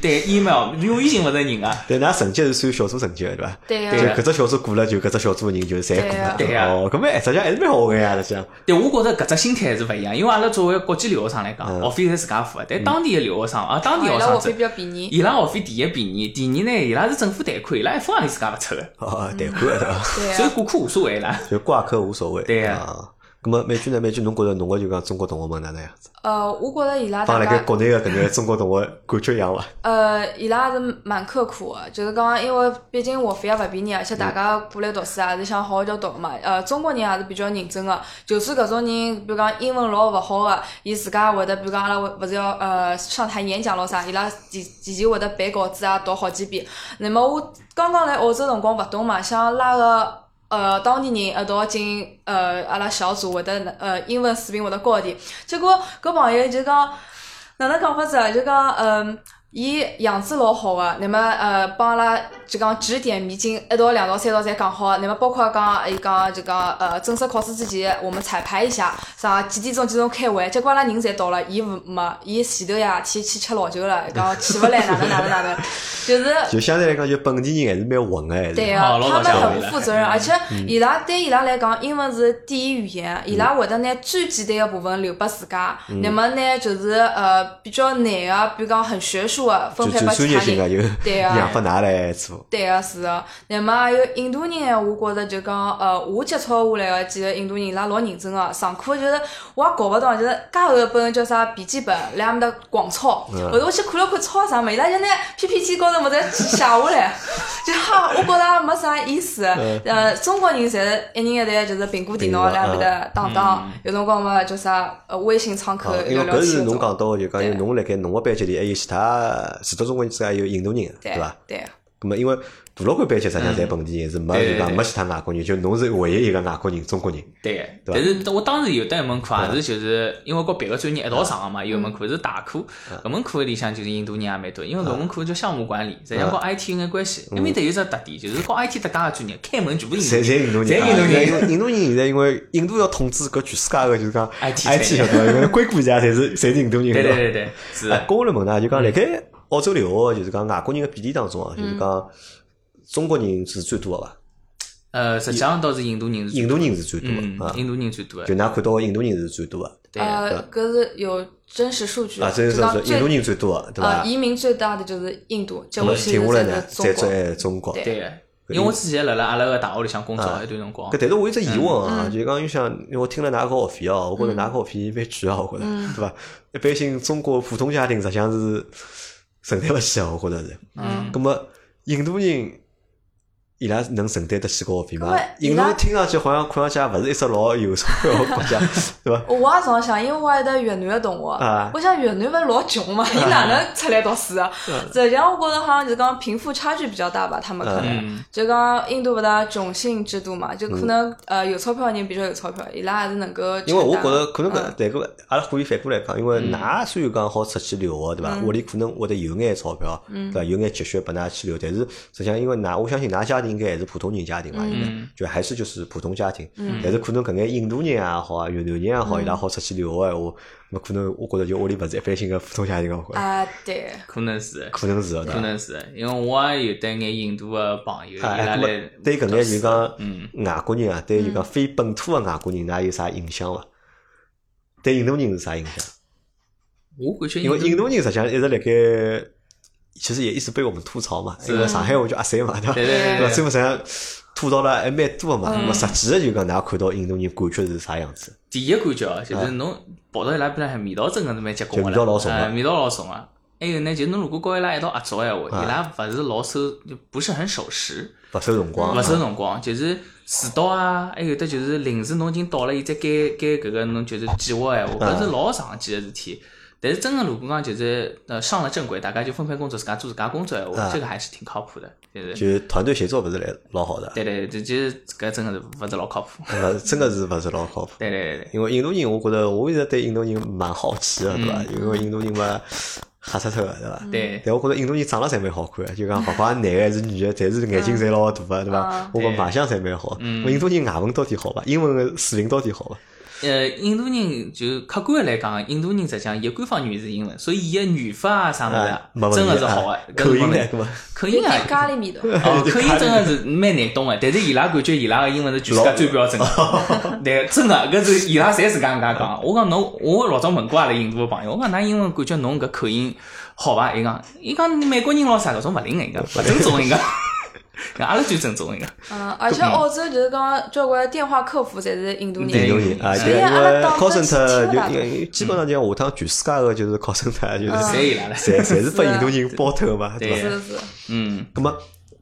对 email，永远寻勿着人个。对㑚成绩是算小组成绩个对伐？对就个，搿只小组过了，就搿只小组个人就侪过了。对呀哦，搿么实际上还是蛮好个呀，实际上。对，我觉着搿只心态还是勿一样，因为阿拉作为国际留学生来讲，嗯学费侪自家付个，但当地个留学生啊，当地伊学生子拉学费比，较便宜。伊拉学费第一便宜，第二呢，伊拉是政府贷款，伊拉一分行钿自家勿出个，哦，对伐？对啊，所以挂科无所谓啦。就挂科无所谓。对呀啊。咁么美剧呢？美剧侬觉着侬个就讲中国同学们哪能样子？呃，我觉着伊拉帮辣盖大家国内个搿眼中国同学感觉一样伐？呃，伊拉还是蛮刻苦个，就是讲，因为毕竟学费也勿便宜，而且大家过来读书也是想好好叫读嘛。呃，中国人也是比较认真个，就算搿种人，比如讲英文老勿好个，伊自家会得，比如讲阿拉会勿是要呃上台演讲咯啥，伊拉提提前会得背稿子啊，读好几遍。那么我刚刚来澳洲辰光勿懂嘛，想拉个。呃，当地人一道进呃，阿拉小组会得呃英文水平会得高点。结果搿朋友就讲哪能讲法子啊？就讲嗯，伊样子老好个，那么呃帮阿拉就讲指点迷津，一道、两道、三道侪讲好。那么包括讲伊讲就讲呃正式考试之前，我们彩排一下，啥几点钟几点钟开会。结果阿拉人侪到了，伊勿没，伊前头呀天去吃老酒了，讲起勿来哪能哪能哪能，就是。就相对来讲，就本地人还是蛮混个。对啊，哦老他们很不负责任，而且伊拉对伊拉来讲，英文是第一语言，伊拉会得拿最简单个部分留拨自家，那么呢就是呃比较难个，比如讲很学术个分配拨其他专业性个人。就 (laughs) 对啊让拨㑚来做。对个是个，那么还有印度人闲话，我觉着就讲，呃，我接触下来个几个印度人，伊拉老认真个，上课就是我也搞勿懂，就是介厚一本叫啥笔记本，来阿面搭狂抄，后头我去看了看抄啥么，伊拉就拿 PPT 高头么子写下来，(laughs) 就哈，我觉着没啥意思。呃，中国人侪是一人一台就是苹果电脑来阿面搭打打，有辰光嘛叫啥呃微信窗口啊，因聊为搿是侬。讲到个，就讲因为侬辣盖侬个班级里还有其他除脱中国人之外，还有印度人，对对伐？对。那么因为大老倌班级实际上侪本地人，是没就讲没其他外国人，就侬是唯一一个外国人，中国人。对对吧但是我当时有得一门课也是就是因为和别个专业一道上个嘛，有一门课是大课，搿门课里向就是印度人也蛮多，因为搿门课叫项目管理，实际上和 IT 有眼关系。埃面搭有只特点，就是和 IT 搭界个专业，开门全部侪印度人，侪印度人，侪印度人。印度人现在因为印度要统治搿全世界个，就是讲 IT IT 晓得伐？因为硅谷家侪是侪是印度人，对对？对对，是哎的，跟我来问呢，就讲辣盖澳洲留学，就是讲外国人个比例当中啊，就是讲中国人是最多个伐？呃，实际上倒是印度人印度人是最多嗯个啊，，印度人最多就的，㑚看到个印度人是最多个对呃，搿是有真实数据啊，的，这就是讲最是印度人最多个，对伐？呃，移民最大的就是印度，接下去停下来呢，才是中国。再做哎中国。对的。因为我之前辣辣阿拉个大学里向工作一段辰光搿，但是我有只疑问啊，嗯就讲就想，因为我听了㑚个学费哦，我觉着㑚个学费蛮贵啊，我觉着，嗯对伐？一般性中国普通家庭实际上是承担勿起啊，我觉着是。嗯，咁么印度人伊拉能承担得起搿学费吗印度听上去好像看上去也勿是一只老有钞票个国家，对伐？(laughs) 我也常想，因为我有得越南个同学啊，我想越南勿是老穷嘛，伊哪能出来读书啊？(laughs) 实际上我觉着好像就是讲贫富差距比较大吧，他们可能嗯就讲印度勿大种姓制度嘛，就可能呃有钞票个人比较有钞票，伊拉还是能够。因为我觉着可能搿嗯，但搿阿拉可以反过来讲，因为㑚虽然讲好出去留学，对伐？屋里可能会得有眼钞票，对伐？有眼积蓄拨㑚去留，但是实际上因为㑚，我相信㑚家庭应该还是普通人家庭嘛，应该就还是就是普通家庭。但是可能搿眼印度人也好啊，越南人也好，伊拉好出去留学个闲话，那可能我觉着就屋里勿是一般性个普通家庭个，我觉着啊对，可能是。可能是？可能是，因为我也有得眼印度个朋友，对搿眼就讲嗯外国人啊，对就讲非本土个外国人，㑚有啥影响伐？对印度人是啥影响？我感觉因为印度人实际上一直辣盖，其实也一直被我们吐槽嘛，因为上海话叫阿三嘛，对伐？对对对对伐？对最后实际上吐槽了还蛮多个嘛。嗯那么实际的就讲，㑚看到印度人感觉是啥样子？第一感觉哦，就是侬跑到伊拉边浪向味道真个是蛮结棍个就味道老重啊哎味道老重个。还有呢，就侬如果跟伊拉一道合作闲话，啊伊拉勿是老守，就不是很守时，勿收辰光，勿守辰光，就是迟到啊，还有的就是临时侬已经到了，伊再改改搿个侬就是计划闲话，搿是老常见个事体。但是真个如果讲就是呃上了正轨，大家就分配工作，自家做自家工作闲话，啊这个还是挺靠谱的，就是。就团队协作勿是来老好的，对对对，就是搿真个是勿是老靠谱。那 (laughs) 么真个是勿是老靠谱。对对对对。因为印度人，我觉着我一直对印度人蛮好奇个，对伐？因为印度人嘛黑漆漆个，对伐？对但我觉着印度人长得侪蛮好看个，就讲勿管男个还是女个，侪是眼睛侪老大个，对伐嗯？我讲卖相侪蛮好。嗯印度人外文到底好伐？英文个水平到底好伐？呃，印度人就客观来讲，印度人实际上伊个官方语言是英文，所以伊个语法啊啥物啊真个是好啊个。口音呢呢？搿么有口音啊点，咖喱味道。哦，(laughs) 口音真个是蛮难懂个，但是伊拉感觉伊拉个英文是全世界最标准个。(laughs) 对，真个搿是伊拉侪自家搿能介讲。(laughs) 我讲侬，我老早问过阿拉印度个朋友，我讲㑚英文感觉侬搿口音好伐？伊讲，伊讲美国人老啥搿种勿灵个，伊讲勿正宗伊讲。讲阿拉最正宗一个。嗯，而且澳洲就是讲交关电话客服侪是印度人。对印度人啊，因为以阿拉当 call 时 center 听不大就基本上讲下趟全世界个就是 call center 就是嗯侪伊拉了侪侪是拨是啊印度人包头嘛，对伐？对是是，嗯，咁么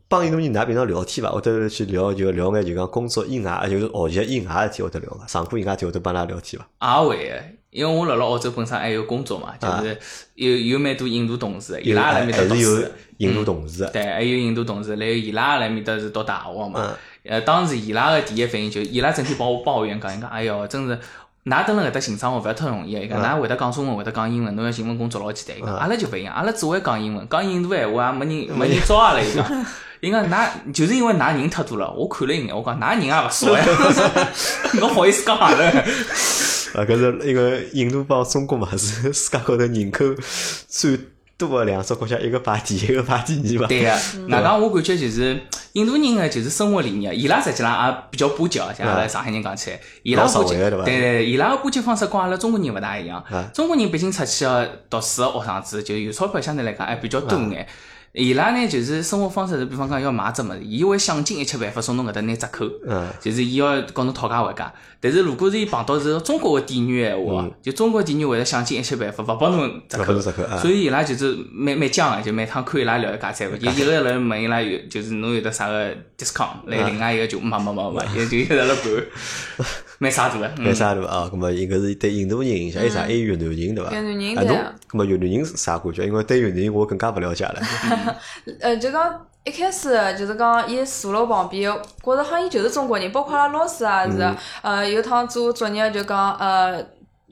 帮印度人㑚平常聊天伐？会得去聊就聊眼就讲工作以外，就是学习以外个事体会得聊伐？上课以外事体会得帮㑚聊天伐？也会个，因为我辣辣澳洲本身还有工作嘛，就是有有蛮多印度同事，伊拉辣埃面搭还是有读书。印度同事，对，还有印度同事，然后伊拉辣埃面搭是读大学嘛。嗯呃，当时伊拉个第一反应就，伊拉整天帮我抱怨讲，伊讲，哎哟，真是。㑚蹲辣搿搭寻生活勿要太容易，伊讲，㑚会得讲中文，会得讲英文，侬要寻份工作老简单。伊讲，阿拉就勿一样，阿拉只会讲英文，讲印度闲话也没人没人招阿拉。伊讲，伊讲，㑚就是因为㑚人太多了，我看了一眼，我讲，㑚人也勿少呀，(laughs) 侬好意思讲阿拉？啊，搿是一个印度帮中国嘛是世界高头人口最多个两只国家，一个排第一，一个排第二嘛。对个，外加我感觉就是印度人个就是生活理念，伊拉实际上也比较巴结哦，像阿拉上海人讲起来，伊拉巴结，对伐对对，伊拉个巴结方式跟阿拉中国人勿大一样啊。中国人毕竟出去个读书个学生子，就有钞票相对来讲还比较多眼。伊拉呢就是生活方式是，比方讲要买只物事，伊会想尽一切办法从侬搿搭拿折扣。嗯，就是伊要跟侬讨价还价，但是如果是伊碰到是中国的店员闲话，就中国店员会得想尽一切办法勿帮侬折扣。折扣啊，所以伊拉就是蛮蛮犟个，就每趟看伊拉聊一价三个，(laughs) 有一个人问伊拉有就是侬有得啥个 discount，来另外一个就没没没没，(laughs) 也就一直辣盘，(laughs) 蛮啥大个。嗯蛮啥对伐？啊，咁么应该是对印度人影响，还有啥？还有越南人对伐？越南人啊，对侬咁么越南人是啥感觉？因为对越南人我更加勿了解了。(laughs) 呃，就讲一开始就是讲伊坐辣我旁边，觉着好像伊就是中国人，包括阿拉老师也是，呃，有趟做作业就讲呃。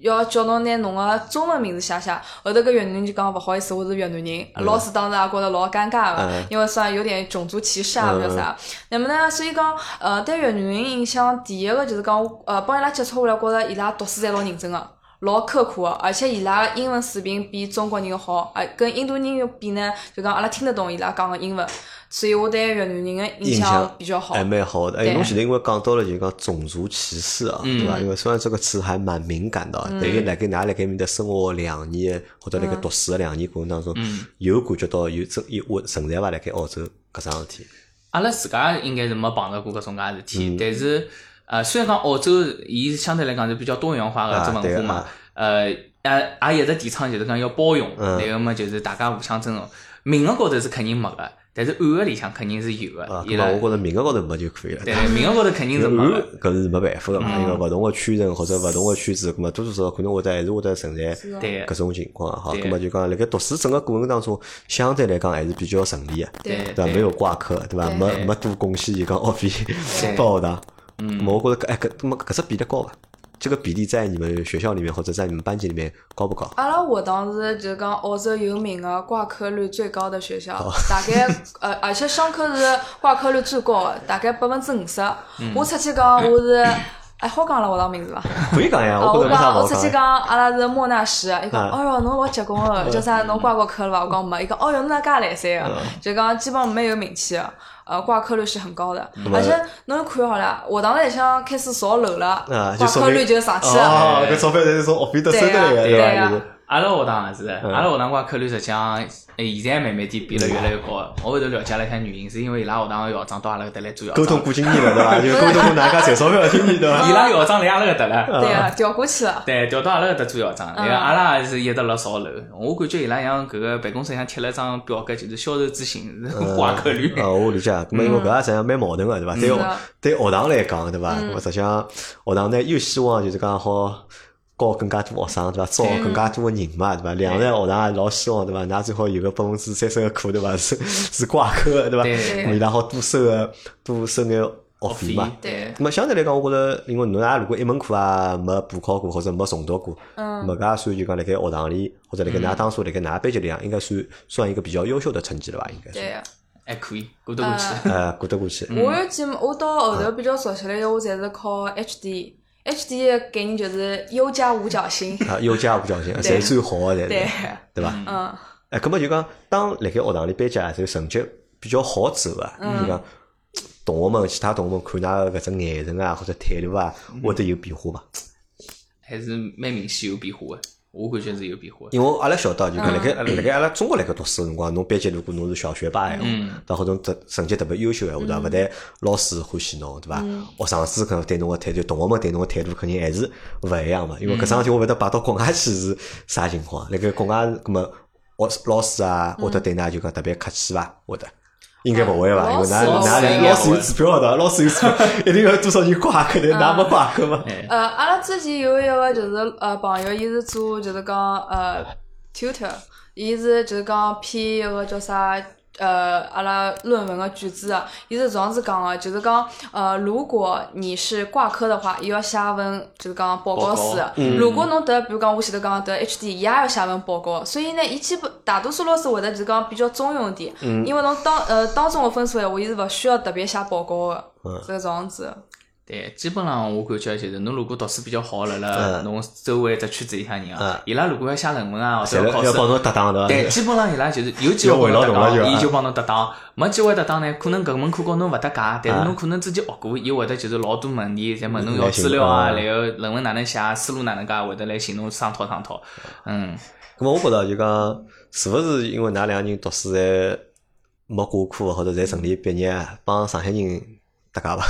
要叫侬拿侬个中文名字写写，后头搿越南人就讲勿好意思，我是越南人。老师当时也觉着老尴尬个嗯，因为算有点种族歧视啊，勿晓啥。那么呢，所以讲，呃，对越南人印象，第一个就是讲，呃，帮伊拉接触下来，觉着伊拉读书侪老认真个。老刻苦个，而且伊拉个英文水平比中国人好，啊，跟印度人比呢，就讲阿拉听得懂伊拉讲个英文，所以我对越南人个印象比较好。还蛮好的。哎，对侬现在因为讲到了就讲种族歧视啊，对伐？因为虽然这个词还蛮敏感的啊，但是辣盖㑚辣盖面搭生活两年，或者辣盖读书的两年过程当中，有感觉到有真有会存在伐？辣盖澳洲搿桩事体？阿拉自家应该是没碰到过搿种介事体，但是呃，虽然讲澳洲伊相对来讲是比较多元化个只文化嘛，呃，也也一直提倡就是讲要包容，嗯然后么就是大家互相尊重。名额高头是肯定没个，但是暗个里向肯定是有啊，个。伊拉搿么我觉着名额高头没就可以了。对名额高头肯定是没暗个。搿是没办法个嘛，嗯因为勿同个圈层或者勿同个圈子，搿么多多少少可能会得还是会得存在搿种情况哈。对搿么就讲辣盖读书整个过程当中，相对来讲还是比较顺利个，对对伐？没有挂科，对伐？没没多贡献就讲学费拨学堂。嗯，我觉着搿哎搿搿么搿只比例高伐？这个比例在你们学校里面或者在你们班级里面高不高？阿拉学堂是就是讲澳洲有名的挂科率最高的学校，大概呃，而且上课是挂科率最高的，大概百分之五十。我出去讲我是，哎，好讲了学堂名字伐？可以讲呀，我讲。我出去讲，阿拉是莫纳什，伊讲，啊哦哟，侬老结棍个，叫啥？侬挂过科了伐？我讲没，伊讲，哦哟，侬哪介来三个？就讲基本上没有名气个，呃，挂科率是很高的，而且侬看好了，学堂里向开始造楼了挂科率就上去了。哦，搿钞票侪是从学费搭收得来个，对呀伐？阿拉学堂也是，嗯阿拉学堂挂科率实际上，呃现在慢慢点变得越来越高。我后头了解了一下原因，是因为伊拉学堂个校长到阿拉搿搭来做校长，沟通过经验了，对伐？(laughs) 就沟通过哪家赚钞票的经验，对伐？伊拉校长来阿拉搿搭了。对啊，调过去了。对，调到阿拉搿搭做校长，嗯然后阿拉也是一直辣扫楼。我感觉伊拉像搿个办公室像贴了张表格，就是销售咨询挂科率。(laughs) 啊，我理解。咁么因为搿也实际上蛮矛盾个，对伐？对学对学堂来讲，对伐？咁么实际上学堂呢又希望就是讲好教更加多学生，对伐？招更加多个人嘛，对伐？两在学堂也老希望，对伐？㑚最好有个百分之三十个课，对伐？(laughs) 是是挂科个，对伐？伊拉好多收个多收眼学费嘛。对那么相对来讲，我觉着，因为侬也如果一门课啊没补考过或者没重读过，嗯搿也算就讲辣盖学堂里或者辣盖㑚当初辣盖㑚班级里向，应该算算一个比较优秀的成绩了吧？应该算。对个。还可以过得过去。呃，过得过去。我有几，我到后头比较熟悉了，我侪是考 HD。HD 的概念就是优加五角星。啊，优加无侥幸，对。侪最好个，侪对。是，对吧？嗯，哎，咁么就讲，当辣盖学堂里班级啊，就成绩比较好之后啊，嗯。就讲同学们、其他同学们看㑚个搿只眼神啊，或者态度啊，会得有变化伐？还是蛮明显有变化的，我感觉是有变化的。因为阿拉晓得，就讲辣盖嗯辣盖阿拉中国辣盖读书个辰光，侬班级如果侬是小学霸闲话，嗯对伐？或者侬特成绩特别优秀闲话，对伐？勿但老师欢喜侬，对伐？嗯学生子可能对侬个态度，同学们对侬个态度肯定还是勿一样嘛。因为嗯搿桩事体我勿晓得摆到国外去是啥情况。辣盖国外，葛么学老师啊，嗯会得对㑚就讲特别客气伐？会得。应该勿会伐？因为㑚老师㑚老师有指标的，老师有指标，(laughs) 一定要多少人挂科的，㑚没挂科嘛？哎，呃，阿拉之前有一个就是呃朋友，伊是做就是讲呃 tutor，伊是就是讲偏一个叫啥呃阿拉论文个句子的，伊是这样子讲个，就是讲呃如果你是挂科的话，伊要写份就是讲报告书嗯。如果侬得比如讲我前头讲得 HD，伊也要写份报告，所以呢，伊基本大多数老师会得就是讲比较中庸点，因为侬当呃当中个分数闲话，伊是勿需要特别写报告个，是搿种样子。对，基本上我感觉就是，侬如果读书比较好，辣辣嗯。侬周围只圈子里向人嗯。啊，伊拉如果要写论文啊，或侪者考试，要要帮侬搭档对伐？对，(laughs) 基本上伊拉就是有机会帮侬搭档，(laughs) 伊啊就帮侬搭档；没机会搭档呢，可能搿门课高侬勿搭界，但是啊侬可能之前学过，伊会得就是老多问题，侪问侬要资料啊，啊然后论文哪能写，思路哪能介，会得来寻侬商讨商讨。嗯，咁么我觉着就讲，是勿是因为㑚两个人读书侪没挂科，或者侪顺利毕业，帮上海人搭界伐？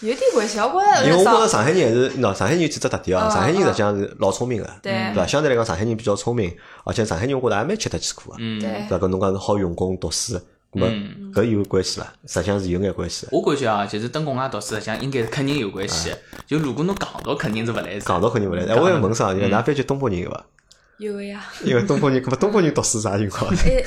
有点关系，我觉因为我觉着着上海人还是，喏，上海人有几只特点啊，嗯上海人实际上是老聪明个，对对伐？相对来讲，上海人比较聪明，而且上海人我觉着还蛮吃得起苦个，嗯，对对伐？搿侬讲是好用功读书，咁么嗯搿有关系伐？实际上是有眼关系的。我感觉啊，就是登国外读书，实际上应该是肯定有关系。就如果侬戆到，肯定是勿来事。讲到肯定勿来，哎，我要问啥？因为㑚班级东北人有伐？有个呀。因为东北人，搿么东北人读书啥情况？(laughs) 哎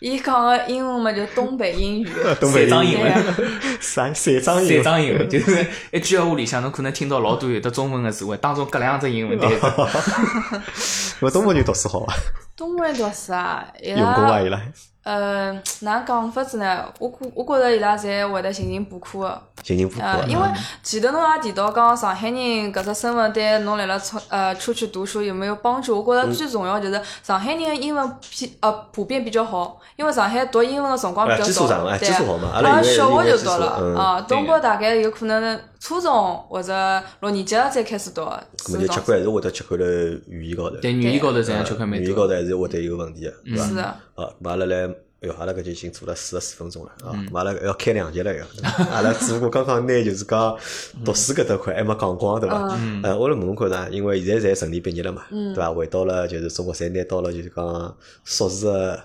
伊讲个英文嘛，就东北英语。(laughs) 东北人三张英文对三三张英三，张英文，就是一句闲话里向，侬可能听到老多有的中文个词汇，当中隔两只英文单词。咁么 (laughs) 东北人读书好伐？东北人读书啊，伊用功啊？伊拉拉呃，哪讲法子呢？我估我觉着伊拉侪会得勤勤补课个。勤勤补课呃，，因为前头侬也提到讲上海人搿只身份对侬来了出呃出去读书有没有帮助？我觉着最重要就是上海人的英文偏呃普遍比较好，因为上海读英文的辰光比较早对哎基础好嘛阿好拉小学就读了嗯啊，东对北大概有可能初中或者六年级了才开始读，咁么就吃亏还是会得吃亏了语言高头。对，语言高头这样吃亏蛮语言。高头还是会得有问题个，对伐？是的，啊，咁阿拉来哎哟，阿拉搿就已经做了四十四分钟了啊！阿拉要开两集了要，(laughs) 阿拉只不过刚刚拿就是讲读书搿搭块还没讲光，对伐？呃，我来问问看呢，因为现在侪顺利毕业了嘛，对伐？回到了就是中国，侪拿到了就是讲硕士个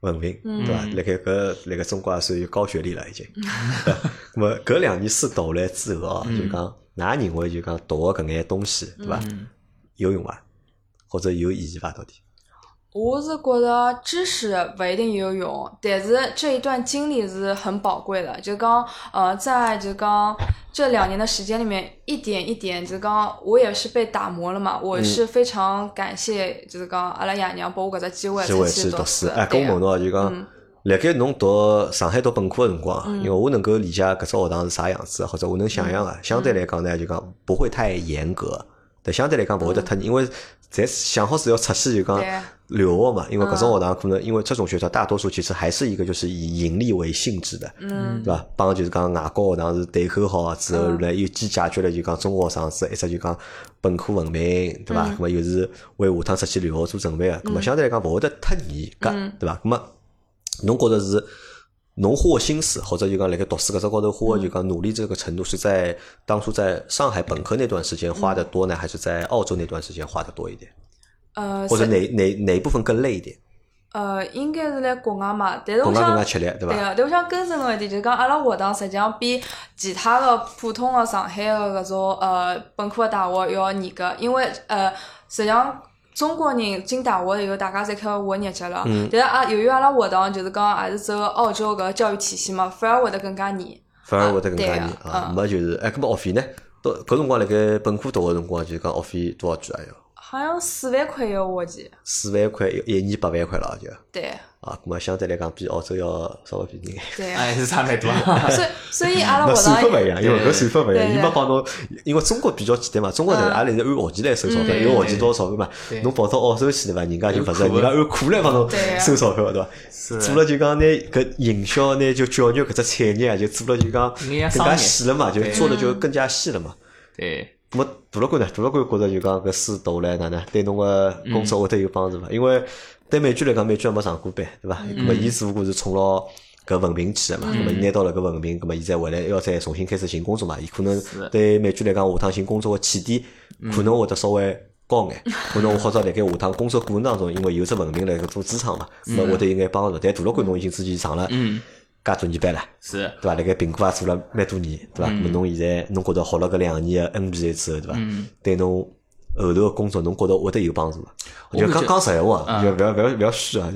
文凭，对伐？辣盖搿辣盖中国也算有高学历了已经。(laughs) 咁么搿两年书读下来之后哦，就讲，㑚认为就讲读个搿眼东西，对伐？有用伐？或者有意义伐？到底？我是觉得知识不一定有用，但是这一段经历是很宝贵的。就讲，呃，在就讲这两年的时间里面，一点一点，就讲我也是被打磨了嘛。我是非常感谢，就是讲阿拉爷娘拨我搿只机会，机会去读书。哎，跟我问侬就讲，辣盖侬读上海读本科的辰光，因为我能够理解搿只学堂是啥样子，或者我能想象个，相对来讲呢，就讲不会太严格，但相对来讲不会得太，因为。在想好是要出去就讲留学嘛，因为搿种学堂可能因为这种学校大多数其实还是一个就是以盈利为性质的，对吧？帮就是讲外国学堂是对口好之后来又既解决了就讲中国学生子一只就讲本科文凭，对吧？咁么又是为下趟出去留学做准备个，咁么相对来讲勿会得太严格，对吧？咁么侬觉得是侬花心思或者就讲辣盖读书搿只高头花就讲努力这个程度是在当初在上海本科那段时间花的多呢，还是在澳洲那段时间花的多一点？呃，或者哪哪哪一部分更累一点？呃，应该是来国外嘛，但是我想，对个，但我想更深个一点，就是讲阿拉学堂实际上比其他的普通的上海的搿种呃本科大学要严格，因为呃实际上中国人进大学以后，大家侪开始学日脚了，但是啊，由于阿拉学堂就是讲还是走澳洲搿教育体系嘛，反而会得更加严，反而会得更加严啊，没就是哎，搿么学费呢？到搿辰光辣盖本科读个辰光，就是讲学费多少句啊要？好像四万块一个学期，四万块一一年八万块了就。对。啊，那么相对来讲比澳洲要稍微便宜眼。对。还 (laughs) 是差蛮多。所以所以阿拉学堂。算法勿一样，因为搿算法勿一样，伊没帮侬，因为中国比较简单嘛，中国是阿拉是按学期来收钞票，一个学期多少钞票嘛？侬跑到澳洲去对伐？人家就勿是，人家按课来帮侬收钞票对伐？做了就讲拿搿营销拿就教育搿只产业啊，就做了就讲更加细了嘛，就做的就更加细了嘛。对。么大了官呢？大了官觉着就讲搿书读下来哪能对侬个工作会得有帮助伐？因为对美娟来讲，美娟也没上过班，对伐？那么伊只不过是冲牢搿文凭去个嘛。那么伊拿到了搿文凭，那么伊再回来要再重新开始寻工作嘛？伊可能对美娟来讲，下趟寻工作个起点可能会得稍微高眼，(laughs) 可能或者辣盖下趟工作过程当中，因为有只文凭辣盖做支撑嘛，咾会得有眼帮助。但大了官侬已经之前上了。介多年班了，是，对伐？辣盖苹果也做了蛮多年，对伐？咾么侬现在侬觉得学了搿两年个 NBA 之后，对伐？对侬后头个工作，侬觉得会得有帮助伐？就刚讲实话，就覅覅覅覅虚啊！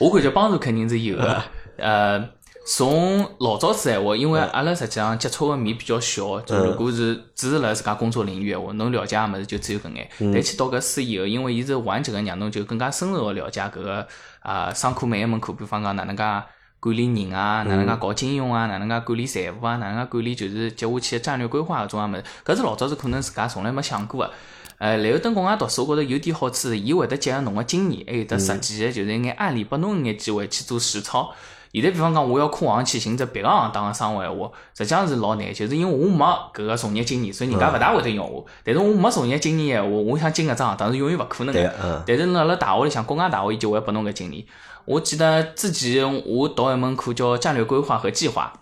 我感觉帮助肯定是有个。呃，从老早子闲话，因为阿拉实际上接触个面比较小，就如果是只是辣自家工作领域闲话，侬了解个物事就只有搿眼。但去读搿书以后，因为伊是完整个，让侬就更加深入个了解搿个啊，上课每一门课，比方讲哪能介。管理人啊，哪能介搞金融啊，哪能介管理财务啊，哪能介管理就是接下去战略规划搿种啊物事，搿是老早是可能自家从来没想过个。呃，然后等国外读书，我觉着有点好处是，伊会得结合侬个经验，还有得实际个就是一眼案例，拨侬一眼机会去做实操。现在比方讲，我要跨行去寻只别个行当个生活闲话，实际上是老难，就是因为我没搿个从业经验，所以人家勿大会得用我。但是我没从业经验闲话，我想进搿只行当是永远勿可能个。但是辣辣大学里向，国外大学伊就会拨侬搿经验。我记得之前我读一门课叫战略规划和计划，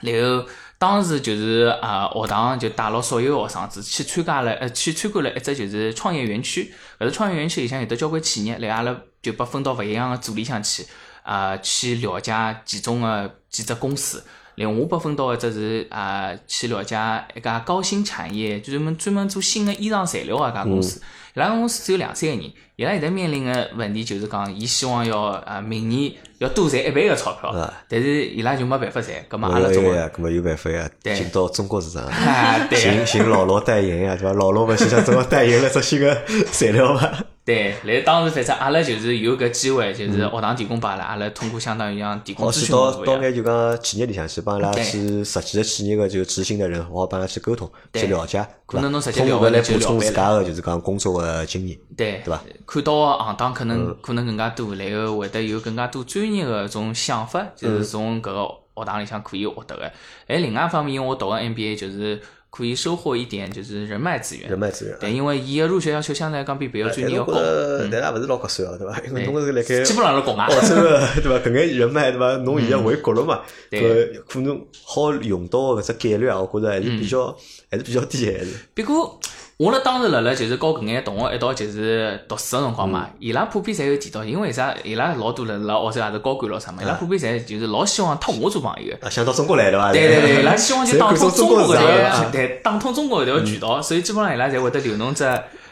然后当时就是啊学堂就带牢所有学生子去参加了呃去参观了一只就是创业园区，搿只创业园区里向有得交关企业，然后阿拉就被分到勿一样个组里向去啊去了解其中个几只公司，然后我被分到一只是啊去了解一家高新产业，专门专门做新的衣裳材料个一家公司。伊拉公司只有两三个人，伊拉现在面临个问题就是讲，伊希望要啊明年要多赚一倍个钞票，但是伊拉就没办法赚，搿么阿拉中国，搿么有办法呀，进到中国市场，(laughs) 寻寻老罗代言呀，对伐？老罗勿是想中国代言了只新个 (laughs) 材料伐？对，来当时反正阿拉就是有搿机会，就是学堂提供拨阿拉，阿拉通过相当于像提供咨询到到眼就讲企业里向去帮伊拉去实际个企业个就执行的人，好帮伊拉去沟通，去了解，可能侬直接聊回来补充自家个就是讲工作个经验，对，对伐？看到行当可能可能更加多，然后会得有更加多专业个种想法，就是从搿个学堂里向可以获得个。哎，另外一方面，因为我读个 MBA 就是。可以收获一点就是人脉资源。人脉资源。对，因为伊个入学要求相对来讲比别个专业要高。但是也勿是老合算哦，对伐？因为侬是辣盖基本上是国外。澳洲个对伐？搿眼人脉对伐？侬现在回国了嘛？对可能好用到搿只概率啊，我觉着还是比较还是比较低还是。不过。我辣当时辣辣就是跟搿眼同学一道就是读书个辰光嘛，伊拉普遍侪有提到，因为啥？伊拉老多人辣澳洲也是高管咯啥嘛，伊拉普遍侪就是老希望托我做朋友。啊，想到中国来对伐？对对对，伊拉希望就打通中国搿条，对，打通中国搿条渠道，所以基本上伊拉侪会得留侬只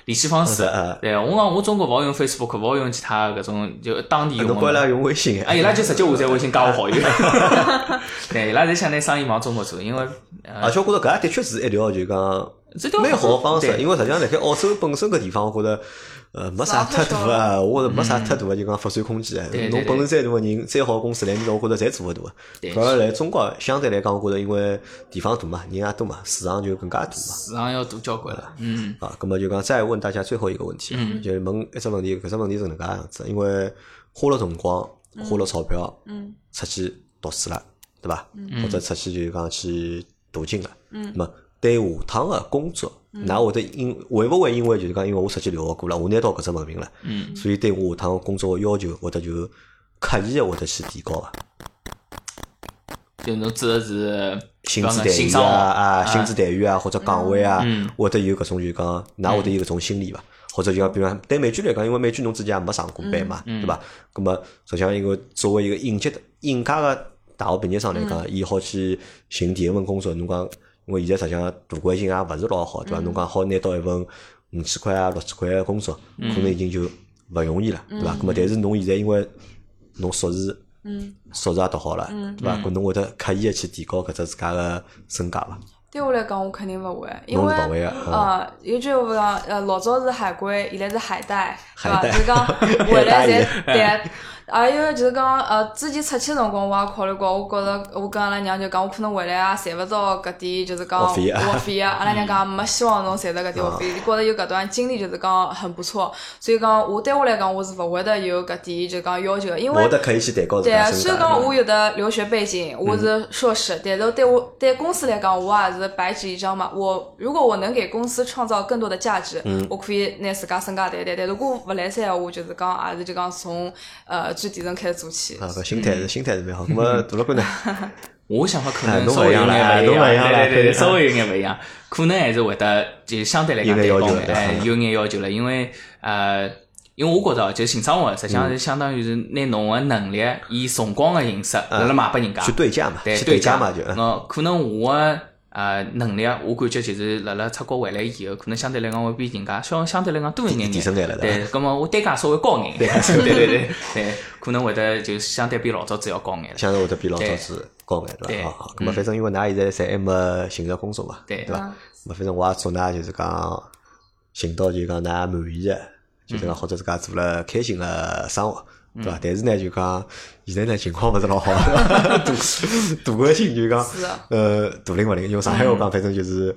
联系方式。对，我讲我中国勿好用 Facebook，勿好用其他搿种就当地用。侬伊拉用微信。啊，伊拉就直接下载微信加我好友。(laughs) 对，伊拉侪想拿生意往中国做，因为而且我觉着搿也的确是一条就讲。蛮好方式，因为实际上辣盖澳洲本身个地方，我觉着呃没啥太大个，我觉着没啥太大个就讲发展空间。侬本事再大个人，再好公司来面搭，我觉着侪做勿大。反而来中国相对来讲，我觉着因为地方大嘛，人也多嘛，市场就更加大嘛。市场要大交关了。嗯。啊，咁么就讲再问大家最后一个问题，嗯就问一只问题，搿只问题是能介样子，因为花了辰光，花了钞票，嗯，出去读书了，对伐？或者出去就讲去镀金了，嗯，么。对下趟个工作，㑚会得因会勿会因为就是讲，因为我实际留学过了，我拿到搿只文凭了，所以对我下趟工作个要求会得就刻意个会得去提高个。就侬指的是薪资待遇啊啊，薪资待遇啊，或者岗位啊，会得有搿种就讲，㑚会得有搿种心理伐？或者就讲，比方对美剧来讲，因为美剧侬之前也没上过班嘛，对伐？葛末实际上一个作为一个应届的应届个大学毕业生来讲，伊好去寻第一份工作，侬讲。因为现在实际上大环境也勿是老好，对伐？侬讲好拿到一份五千块啊、六千块个工作，可能已经就勿容易了，对伐？咁么，但是侬现在因为侬硕士，硕士也读好了，对伐？搿侬会得刻意个去提高搿只自家个身价伐？对我来讲，我肯定勿会，因为呃，有句话讲，呃，老早是海归，现在是海带，对伐？就讲回来侪对。还有就是讲，呃，之前出去辰光，我也考虑过。我觉着，我跟阿拉娘就讲，我可能回来也赚勿着搿点，就是讲学费啊。阿拉娘讲，没希望侬赚着搿点学费。伊觉着有搿段经历，就是讲很不错。所以讲，我对我来讲，我是勿会得有搿点就讲要求，因为对啊，虽然讲我有的留学背景，我是硕士，但是对我对公司来讲，我也是白纸一张嘛。我如果我能给公司创造更多的价值，我可以拿自家身价谈谈。但如果勿来三，话就是讲，也是就讲从呃。最底层开始做起，啊，搿心态是心态是蛮好。那么大老倌呢？(laughs) 我想法可能稍微有眼勿一样，对对对，稍微有眼勿一样，可能还是会得就相对来讲要求哎，有眼要求了，因为呃，因为我觉着就性生活实际上是相当于是拿侬个能力以辰光个形式辣辣卖拨人家。去对价嘛，对对价嘛就，呃，可能我。呃，能力我感觉就是辣辣出国回来以后，可能相对来讲会比人家相相对来讲多一眼眼。对，咁么我单价稍微高眼。对对对对 (laughs) 对，可能会得就相对比老早子要高眼。相对会得比老早子高眼，对伐？好，咁么反正因为㑚现在侪还没寻着工作嘛，对伐？咁反正我也祝㑚就是讲寻到就讲㑚满意的，就是讲或者自家做了开心的生活。对伐？但是呢，就讲现在呢情况勿是老好，(laughs) (laughs) 大大个性就讲，呃，大灵勿灵，用上海话讲，反正就是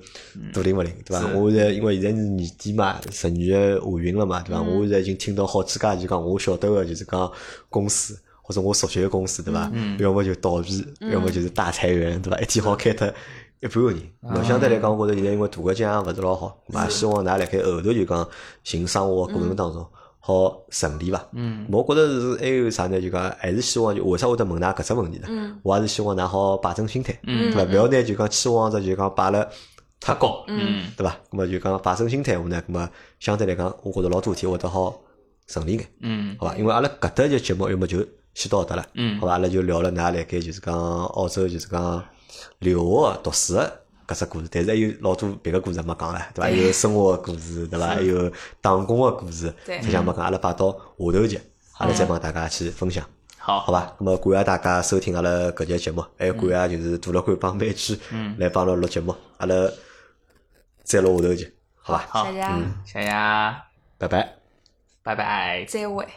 大灵勿灵，对伐？我现在因为现在是年底嘛，十二月下旬了嘛，对伐？我现在已经听到好几家就讲我晓得个，就是讲公司或者我熟悉个公司，对伐？要么就倒闭，要么就是大裁员，对伐？一天好开脱一半个人。那相对来讲，我觉着现在因为大个境也勿是老好，嘛希望㑚辣盖后头就讲寻生活过程当中。好顺利伐？嗯，我觉着是还有啥呢？就讲还是希望就为啥会得问㑚搿只问题呢？嗯，我还是希望㑚好摆正心态，嗯，对伐？勿要拿就讲期望值就讲摆了太高，嗯，对伐？咁么就讲摆正心态我呢，咁么相对来讲，我觉着老多事体会得好顺利眼，嗯，好伐？因为阿拉搿搭就节目要么就先到得了，嗯，好伐？阿拉就聊了㑚辣盖就是讲澳洲就是讲留学读书。搿只故事，但是还有老多别个故事没讲唻，对伐？有生活个故事，对伐？还有打工个故事，实际上没讲，阿拉摆到下头集，阿拉再帮大家去分享。好，好吧。那么感谢大家收听阿拉搿节节目，还有感谢就是杜老倌帮美剧来帮阿拉录节目，阿拉再录下头集，好吧？好，谢谢，谢谢，拜拜，拜拜，再会。